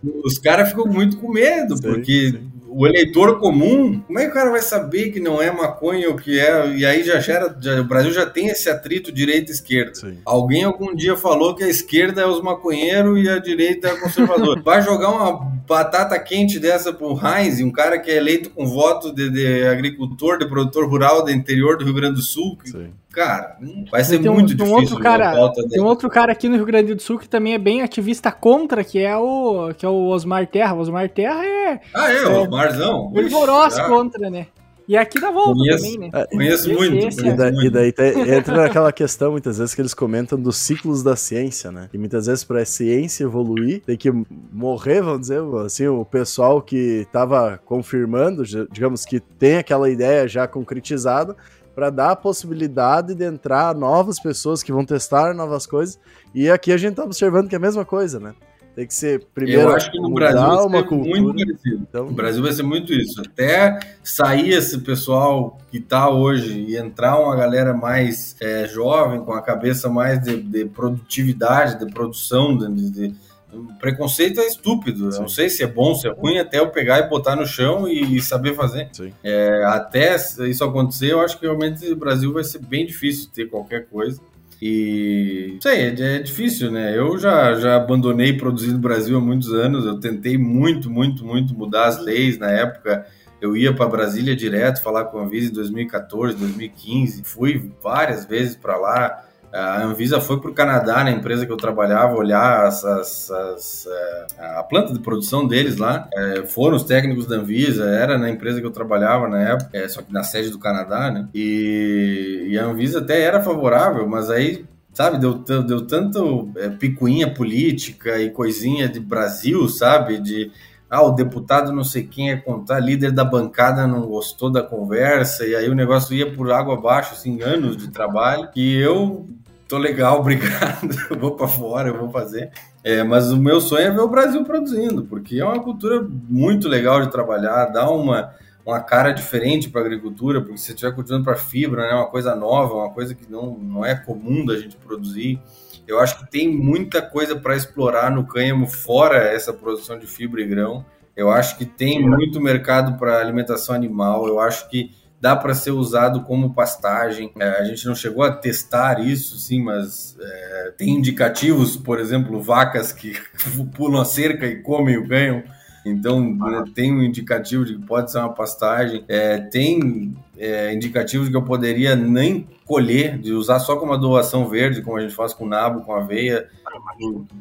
Speaker 3: Então, os caras ficam muito com medo, sim, porque sim. o eleitor comum, como é que o cara vai saber que não é maconha ou que é? E aí já gera. Já, o Brasil já tem esse atrito direita-esquerda. Alguém algum dia falou que a esquerda é os maconheiros e a direita é conservador. vai jogar uma batata quente dessa pro Heinz, um cara que é eleito com voto de, de agricultor, de produtor rural do interior do Rio Grande do Sul. Sim Cara, vai ser
Speaker 1: tem
Speaker 3: muito
Speaker 1: um,
Speaker 3: difícil.
Speaker 1: Outro cara, tem um outro cara aqui no Rio Grande do Sul que também é bem ativista contra, que é o, que é o Osmar Terra. O Osmar Terra é.
Speaker 3: Ah, é, o Osmarzão.
Speaker 1: Fervoroso contra, né? E aqui dá volta conheço, também, né?
Speaker 3: É, conheço muito. Esse,
Speaker 2: e, daí, e daí entra naquela questão, muitas vezes, que eles comentam dos ciclos da ciência, né? E muitas vezes, para a ciência evoluir, tem que morrer, vamos dizer, assim, o pessoal que estava confirmando, digamos que tem aquela ideia já concretizada, para dar a possibilidade de entrar novas pessoas que vão testar novas coisas. E aqui a gente tá observando que é a mesma coisa, né? Tem que ser primeiro.
Speaker 3: Eu acho que no Brasil vai uma cultura. muito parecido. Então... O Brasil vai ser muito isso. Até sair esse pessoal que tá hoje e entrar uma galera mais é, jovem, com a cabeça mais de, de produtividade, de produção, de, de o preconceito é estúpido. Eu não sei se é bom, se é ruim, até eu pegar e botar no chão e saber fazer. É, até isso acontecer, eu acho que realmente o Brasil vai ser bem difícil ter qualquer coisa. E sei, é, é difícil, né? Eu já, já abandonei produzir no Brasil há muitos anos. Eu tentei muito, muito, muito mudar as leis na época. Eu ia para Brasília direto falar com a Visa em 2014, 2015. Fui várias vezes para lá a Anvisa foi para o Canadá, na empresa que eu trabalhava, olhar as, as, as, é, a planta de produção deles lá. É, foram os técnicos da Anvisa, era na empresa que eu trabalhava na época, é, só que na sede do Canadá, né? E, e a Anvisa até era favorável, mas aí sabe, deu, deu tanto é, picuinha política e coisinha de Brasil, sabe, de ah, o deputado não sei quem é contar, líder da bancada não gostou da conversa, e aí o negócio ia por água abaixo, assim, anos de trabalho, e eu tô legal, obrigado, eu vou para fora, eu vou fazer. É, mas o meu sonho é ver o Brasil produzindo, porque é uma cultura muito legal de trabalhar, dá uma, uma cara diferente para a agricultura, porque se você estiver cultivando para fibra, é né, uma coisa nova, uma coisa que não, não é comum da gente produzir. Eu acho que tem muita coisa para explorar no cânhamo fora essa produção de fibra e grão. Eu acho que tem muito mercado para alimentação animal. Eu acho que dá para ser usado como pastagem. É, a gente não chegou a testar isso, sim, mas é, tem indicativos, por exemplo, vacas que pulam a cerca e comem o ganho. Então, ah. tem um indicativo de que pode ser uma pastagem. É, tem é, indicativos que eu poderia nem colher, de usar só como adoação verde, como a gente faz com nabo, com aveia,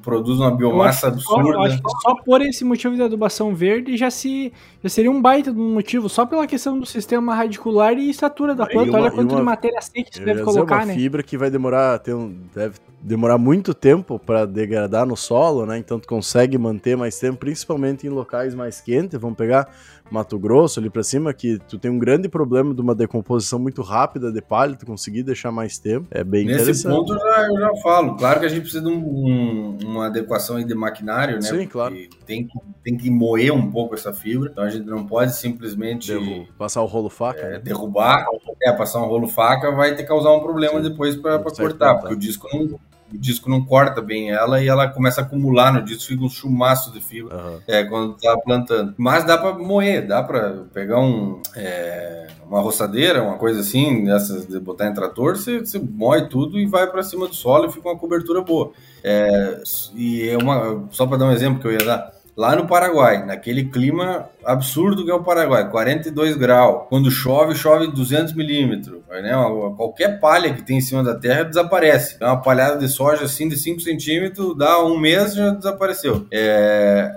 Speaker 3: produz uma biomassa absurda. Só, acho que
Speaker 1: só por esse motivo de adubação verde já, se, já seria um baita de um motivo, só pela questão do sistema radicular e estatura da planta. Uma, Olha quanto uma, de matéria seca você deve colocar,
Speaker 2: uma
Speaker 1: né?
Speaker 2: fibra que vai demorar, ter um, deve demorar muito tempo para degradar no solo, né? Então tu consegue manter mais tempo, principalmente em locais mais quentes. Vamos pegar Mato Grosso ali para cima, que tu tem um grande problema de uma decomposição muito rápida de palha, tu conseguir deixar mais tempo. É bem
Speaker 3: Nesse
Speaker 2: interessante.
Speaker 3: ponto eu já, eu já falo. Claro que a gente precisa de um, um, uma adequação de maquinário, né?
Speaker 2: Sim, claro.
Speaker 3: Tem que, tem que moer um pouco essa fibra, então a gente não pode simplesmente
Speaker 2: Derru passar o rolo faca,
Speaker 3: é, né? derrubar, é, passar um rolo faca vai ter que causar um problema Sim. depois para cortar, porque o disco não o disco não corta bem ela e ela começa a acumular no disco, fica um chumaço de fibra uhum. é, quando tá plantando. Mas dá para moer, dá para pegar um, é, uma roçadeira, uma coisa assim, dessas de botar em trator, você, você moe tudo e vai para cima do solo e fica uma cobertura boa. É, e é uma, só para dar um exemplo que eu ia dar lá no Paraguai, naquele clima absurdo que é o Paraguai, 42 graus. Quando chove, chove 200 milímetros. Né? Qualquer palha que tem em cima da terra desaparece. É uma palhada de soja assim de 5 centímetros, dá um mês já desapareceu. É...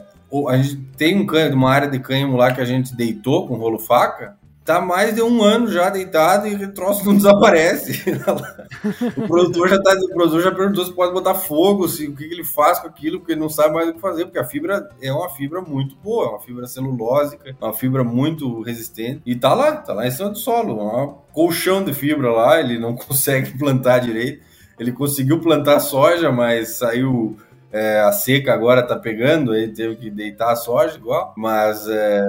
Speaker 3: A gente tem um cânhamo, uma área de cânhamo lá que a gente deitou com rolo faca tá mais de um ano já deitado e o troço não desaparece. o produtor já tá, o produtor já perguntou se pode botar fogo, se o que, que, ele faz com aquilo, porque ele não sabe mais o que fazer, porque a fibra é uma fibra muito boa, uma fibra celulósica, uma fibra muito resistente e tá lá, tá lá em cima do solo, um colchão de fibra lá, ele não consegue plantar direito. Ele conseguiu plantar soja, mas saiu é, a seca agora tá pegando, ele teve que deitar a soja igual, mas é,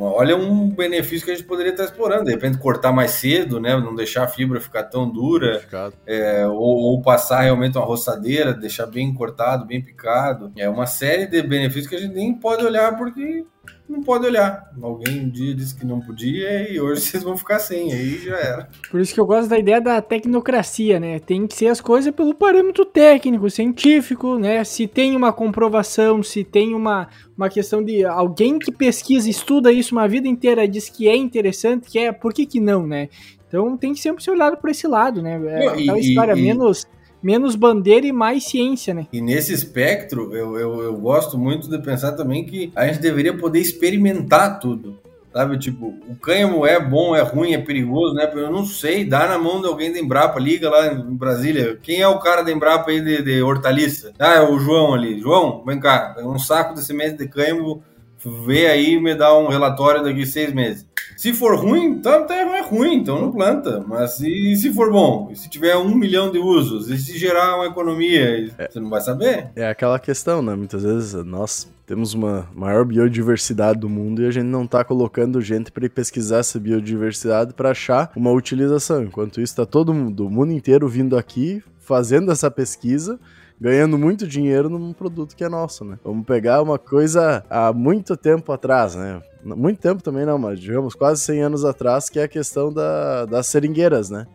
Speaker 3: Olha um benefício que a gente poderia estar explorando, de repente cortar mais cedo, né? Não deixar a fibra ficar tão dura, é, ou, ou, passar realmente uma roçadeira, deixar bem cortado, bem picado. É uma série de benefícios que a gente nem pode olhar porque não pode olhar. Alguém um dia disse que não podia e hoje vocês vão ficar sem, aí já era.
Speaker 1: Por isso que eu gosto da ideia da tecnocracia, né? Tem que ser as coisas pelo parâmetro técnico, científico, né? Se tem uma comprovação, se tem uma, uma questão de alguém que pesquisa, estuda isso uma vida inteira, diz que é interessante, que é, por que que não, né? Então tem que sempre ser olhado por esse lado, né? É aquela história e, menos menos bandeira e mais ciência, né?
Speaker 3: E nesse espectro, eu, eu, eu gosto muito de pensar também que a gente deveria poder experimentar tudo. Sabe, tipo, o cânhamo é bom, é ruim, é perigoso, né? Eu não sei, dá na mão de alguém da Embrapa, liga lá em Brasília. Quem é o cara da Embrapa aí de, de hortaliça? Ah, é o João ali. João, vem cá, um saco de semente de cânhamo, vê aí e me dá um relatório daqui seis meses. Se for ruim, então é ruim, então não planta. Mas se, se for bom, se tiver um milhão de usos, e se gerar uma economia, é, você não vai saber.
Speaker 2: É aquela questão, né? Muitas vezes nós temos uma maior biodiversidade do mundo e a gente não está colocando gente para pesquisar essa biodiversidade para achar uma utilização. Enquanto isso, está todo mundo, o mundo inteiro vindo aqui, fazendo essa pesquisa ganhando muito dinheiro num produto que é nosso, né? Vamos pegar uma coisa há muito tempo atrás, né? Muito tempo também não, mas digamos quase 100 anos atrás, que é a questão da, das seringueiras, né?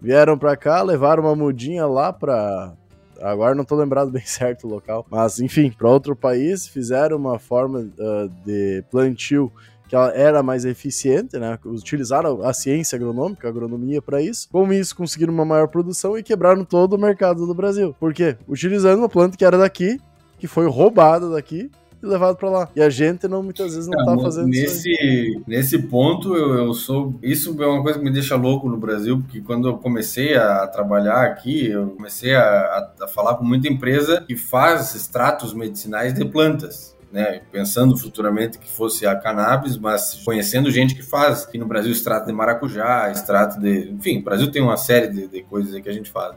Speaker 2: Vieram para cá, levaram uma mudinha lá para agora não tô lembrado bem certo o local, mas enfim, para outro país, fizeram uma forma uh, de plantio que ela era mais eficiente, né? Utilizaram a ciência agronômica, a agronomia para isso. Com isso, conseguiram uma maior produção e quebraram todo o mercado do Brasil. Por quê? Utilizando uma planta que era daqui, que foi roubada daqui e levado para lá. E a gente não muitas vezes não, é, tá fazendo
Speaker 3: nesse,
Speaker 2: isso.
Speaker 3: Nesse ponto, eu, eu sou. Isso é uma coisa que me deixa louco no Brasil, porque quando eu comecei a trabalhar aqui, eu comecei a, a falar com muita empresa que faz extratos medicinais de plantas né, pensando futuramente que fosse a cannabis, mas conhecendo gente que faz, aqui no Brasil extrato de maracujá, extrato de, enfim, o Brasil tem uma série de, de coisas que a gente faz.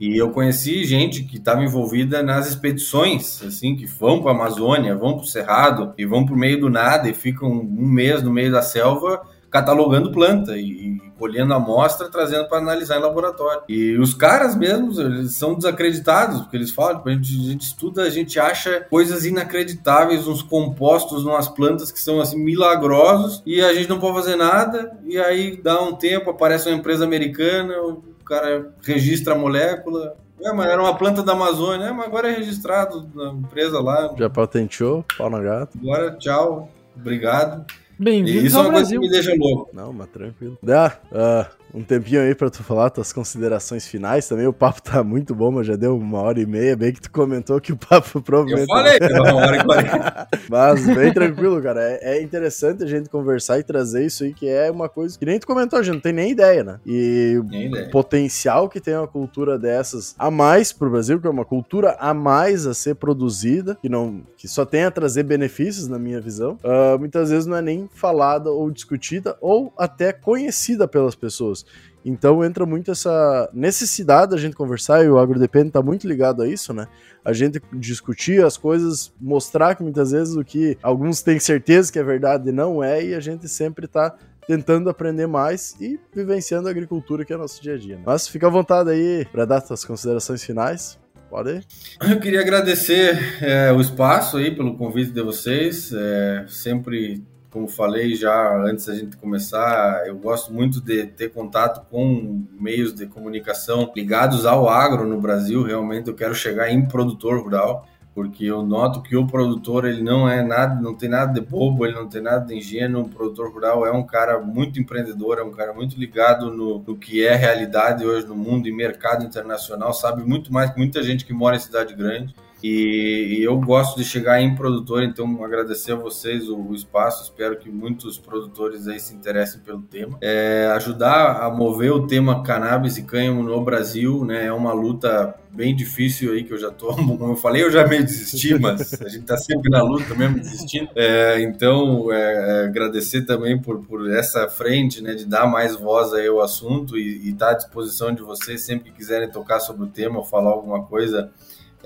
Speaker 3: E eu conheci gente que estava envolvida nas expedições, assim, que vão para a Amazônia, vão para o Cerrado e vão para o meio do nada e ficam um mês no meio da selva catalogando planta e, colhendo amostra, trazendo para analisar em laboratório. E os caras mesmos, eles são desacreditados, porque eles falam, a gente, a gente estuda, a gente acha coisas inacreditáveis, uns compostos, umas plantas que são assim milagrosos, e a gente não pode fazer nada, e aí dá um tempo, aparece uma empresa americana, o cara registra a molécula, é, mas era uma planta da Amazônia, é, mas agora é registrado na empresa lá.
Speaker 2: Já patenteou, pau na gata.
Speaker 3: Agora, tchau, obrigado.
Speaker 1: Bem-vindos ao
Speaker 3: Isso é uma coisa
Speaker 1: Brasil.
Speaker 3: que me deixa louco.
Speaker 2: Não, mas tranquilo. Dá ah, um tempinho aí pra tu falar tuas considerações finais também. O papo tá muito bom, mas já deu uma hora e meia. Bem que tu comentou que o papo
Speaker 3: Eu
Speaker 2: provavelmente.
Speaker 3: falei, que uma hora e quarenta.
Speaker 2: Mas bem tranquilo, cara. É, é interessante a gente conversar e trazer isso aí, que é uma coisa que nem tu comentou, a gente não tem nem ideia, né? E o potencial que tem uma cultura dessas a mais pro Brasil, que é uma cultura a mais a ser produzida, que não que só tem a trazer benefícios, na minha visão, ah, muitas vezes não é nem falada ou discutida ou até conhecida pelas pessoas. Então entra muito essa necessidade da gente conversar, e o AgroDepende tá muito ligado a isso, né? A gente discutir as coisas, mostrar que muitas vezes o que alguns têm certeza que é verdade não é, e a gente sempre tá tentando aprender mais e vivenciando a agricultura que é nosso dia a dia. né? Mas fica à vontade aí para dar suas considerações finais. Pode ir.
Speaker 3: Eu queria agradecer é, o espaço aí pelo convite de vocês. É, sempre, como falei já antes da gente começar, eu gosto muito de ter contato com meios de comunicação ligados ao agro no Brasil. Realmente eu quero chegar em produtor rural. Porque eu noto que o produtor ele não é nada, não tem nada de bobo, ele não tem nada de ingênuo. O produtor rural é um cara muito empreendedor, é um cara muito ligado no, no que é realidade hoje no mundo e mercado internacional, sabe muito mais que muita gente que mora em cidade grande. E, e eu gosto de chegar em produtor, então agradecer a vocês o, o espaço. Espero que muitos produtores aí se interessem pelo tema. É, ajudar a mover o tema cannabis e cânhamo no Brasil, né? É uma luta bem difícil aí que eu já tô, como eu falei, eu já meio desisti, mas a gente tá sempre na luta mesmo desistindo. É, então, é, é, agradecer também por, por essa frente, né, de dar mais voz aí ao assunto e estar à disposição de vocês sempre que quiserem tocar sobre o tema ou falar alguma coisa.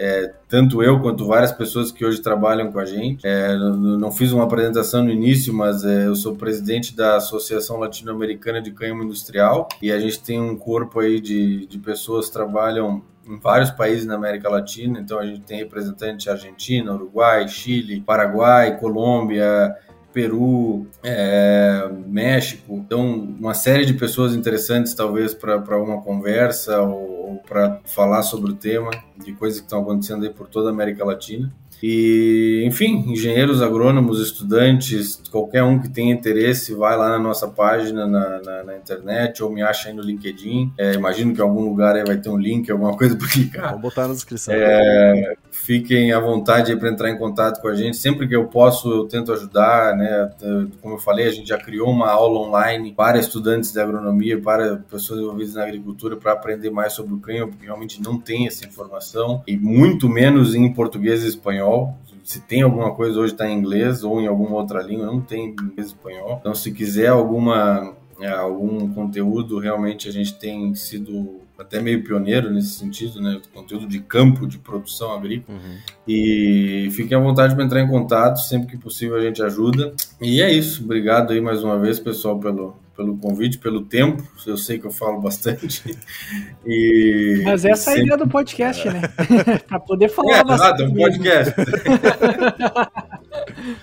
Speaker 3: É, tanto eu quanto várias pessoas que hoje trabalham com a gente. É, não fiz uma apresentação no início, mas é, eu sou presidente da Associação Latino-Americana de Cânhamo Industrial e a gente tem um corpo aí de, de pessoas que trabalham em vários países na América Latina. Então a gente tem representante Argentina, Uruguai, Chile, Paraguai, Colômbia, Peru, é, México. Então, uma série de pessoas interessantes, talvez, para uma conversa ou, ou para falar sobre o tema, de coisas que estão acontecendo aí por toda a América Latina. E, enfim, engenheiros agrônomos, estudantes, qualquer um que tenha interesse, vai lá na nossa página na, na, na internet ou me acha aí no LinkedIn. É, imagino que em algum lugar aí vai ter um link, alguma coisa para clicar.
Speaker 2: Vamos botar na descrição.
Speaker 3: É, fiquem à vontade para entrar em contato com a gente. Sempre que eu posso, eu tento ajudar, né? Como eu falei, a gente já criou uma aula online para estudantes de agronomia, para pessoas envolvidas na agricultura, para aprender mais sobre o cânhamo, porque realmente não tem essa informação, e muito menos em português e espanhol. Se tem alguma coisa hoje está em inglês ou em alguma outra língua, não tem em inglês espanhol. Então, se quiser alguma é, algum conteúdo, realmente a gente tem sido até meio pioneiro nesse sentido, né? Conteúdo de campo, de produção agrícola.
Speaker 2: Uhum.
Speaker 3: E fiquem à vontade para entrar em contato, sempre que possível a gente ajuda. E é isso. Obrigado aí mais uma vez, pessoal, pelo, pelo convite, pelo tempo. Eu sei que eu falo bastante. E,
Speaker 1: Mas essa é a ideia do podcast, né? pra poder falar
Speaker 3: É,
Speaker 1: bastante.
Speaker 3: exato, é um podcast.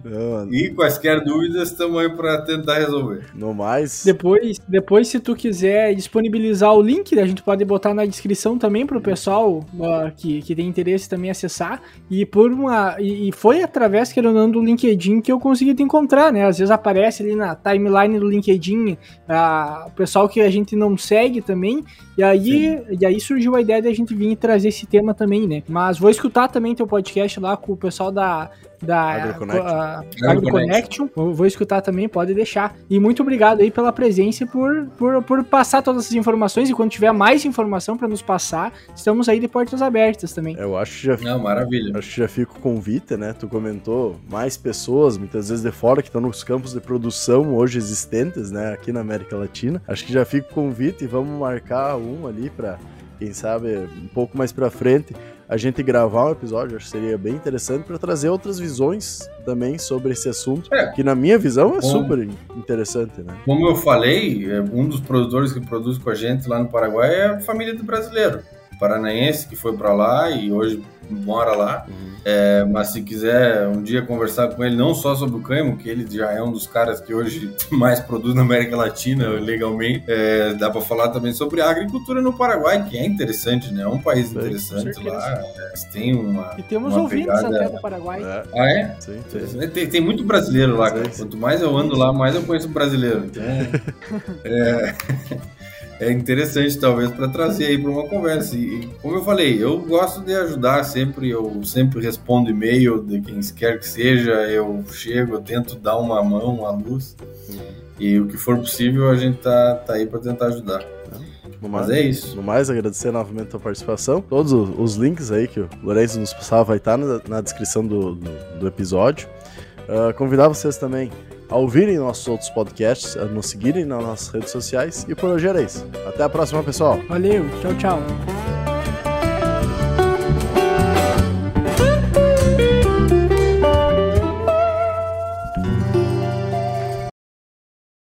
Speaker 2: Não,
Speaker 3: E quaisquer dúvidas, estamos aí para tentar resolver.
Speaker 2: no mais.
Speaker 1: Depois, depois, se tu quiser disponibilizar o link, a gente pode botar na descrição também pro pessoal ó, que, que tem interesse também acessar. E por uma. E, e foi através, querendo ou não, do LinkedIn que eu consegui te encontrar, né? Às vezes aparece ali na timeline do LinkedIn ah, o pessoal que a gente não segue também. E aí, e aí surgiu a ideia de a gente vir trazer esse tema também, né? Mas vou escutar também teu podcast lá com o pessoal da. Da
Speaker 2: AgroConnection.
Speaker 1: a- AgroConnection. Vou, escutar também, pode deixar. E muito obrigado aí pela presença e por, por, por passar todas essas informações. E quando tiver mais informação para nos passar, estamos aí de portas abertas também.
Speaker 2: Eu acho que já
Speaker 3: Não, maravilha.
Speaker 2: Acho que já fica o convite, né? Tu comentou mais pessoas, muitas vezes de fora, que estão nos campos de produção hoje existentes, né? Aqui na América Latina. Acho que já fica o convite e vamos marcar um ali pra quem sabe um pouco mais para frente a gente gravar um episódio, acho que seria bem interessante para trazer outras visões também sobre esse assunto, é. que na minha visão é super interessante, né?
Speaker 3: Como eu falei, é, um dos produtores que produz com a gente lá no Paraguai é a família do brasileiro, paranaense que foi para lá e hoje mora lá. Uhum. É, mas se quiser um dia conversar com ele, não só sobre o cânhamo, que ele já é um dos caras que hoje mais produz na América Latina legalmente, é, dá para falar também sobre a agricultura no Paraguai, que é interessante, né? É um país interessante lá. É, tem uma.
Speaker 1: E temos uma ouvintes pegada... até do Paraguai.
Speaker 3: É. Ah, é? Sim, sim. Tem, tem, muito brasileiro lá, cara. Quanto mais eu ando lá, mais eu conheço brasileiro. Então, é. é interessante talvez para trazer aí para uma conversa. E como eu falei, eu gosto de ajudar sempre, eu sempre respondo e-mail de quem quer que seja, eu chego, eu tento dar uma mão, uma luz. E o que for possível a gente tá, tá aí para tentar ajudar.
Speaker 2: No Mas mais, é isso. No mais, agradecer novamente a participação. Todos os links aí que o Lourenço nos passava vai estar na, na descrição do, do, do episódio. Uh, convidar vocês também a ouvirem nossos outros podcasts, a nos seguirem nas nossas redes sociais. E por hoje era isso. Até a próxima, pessoal.
Speaker 1: Valeu, tchau, tchau.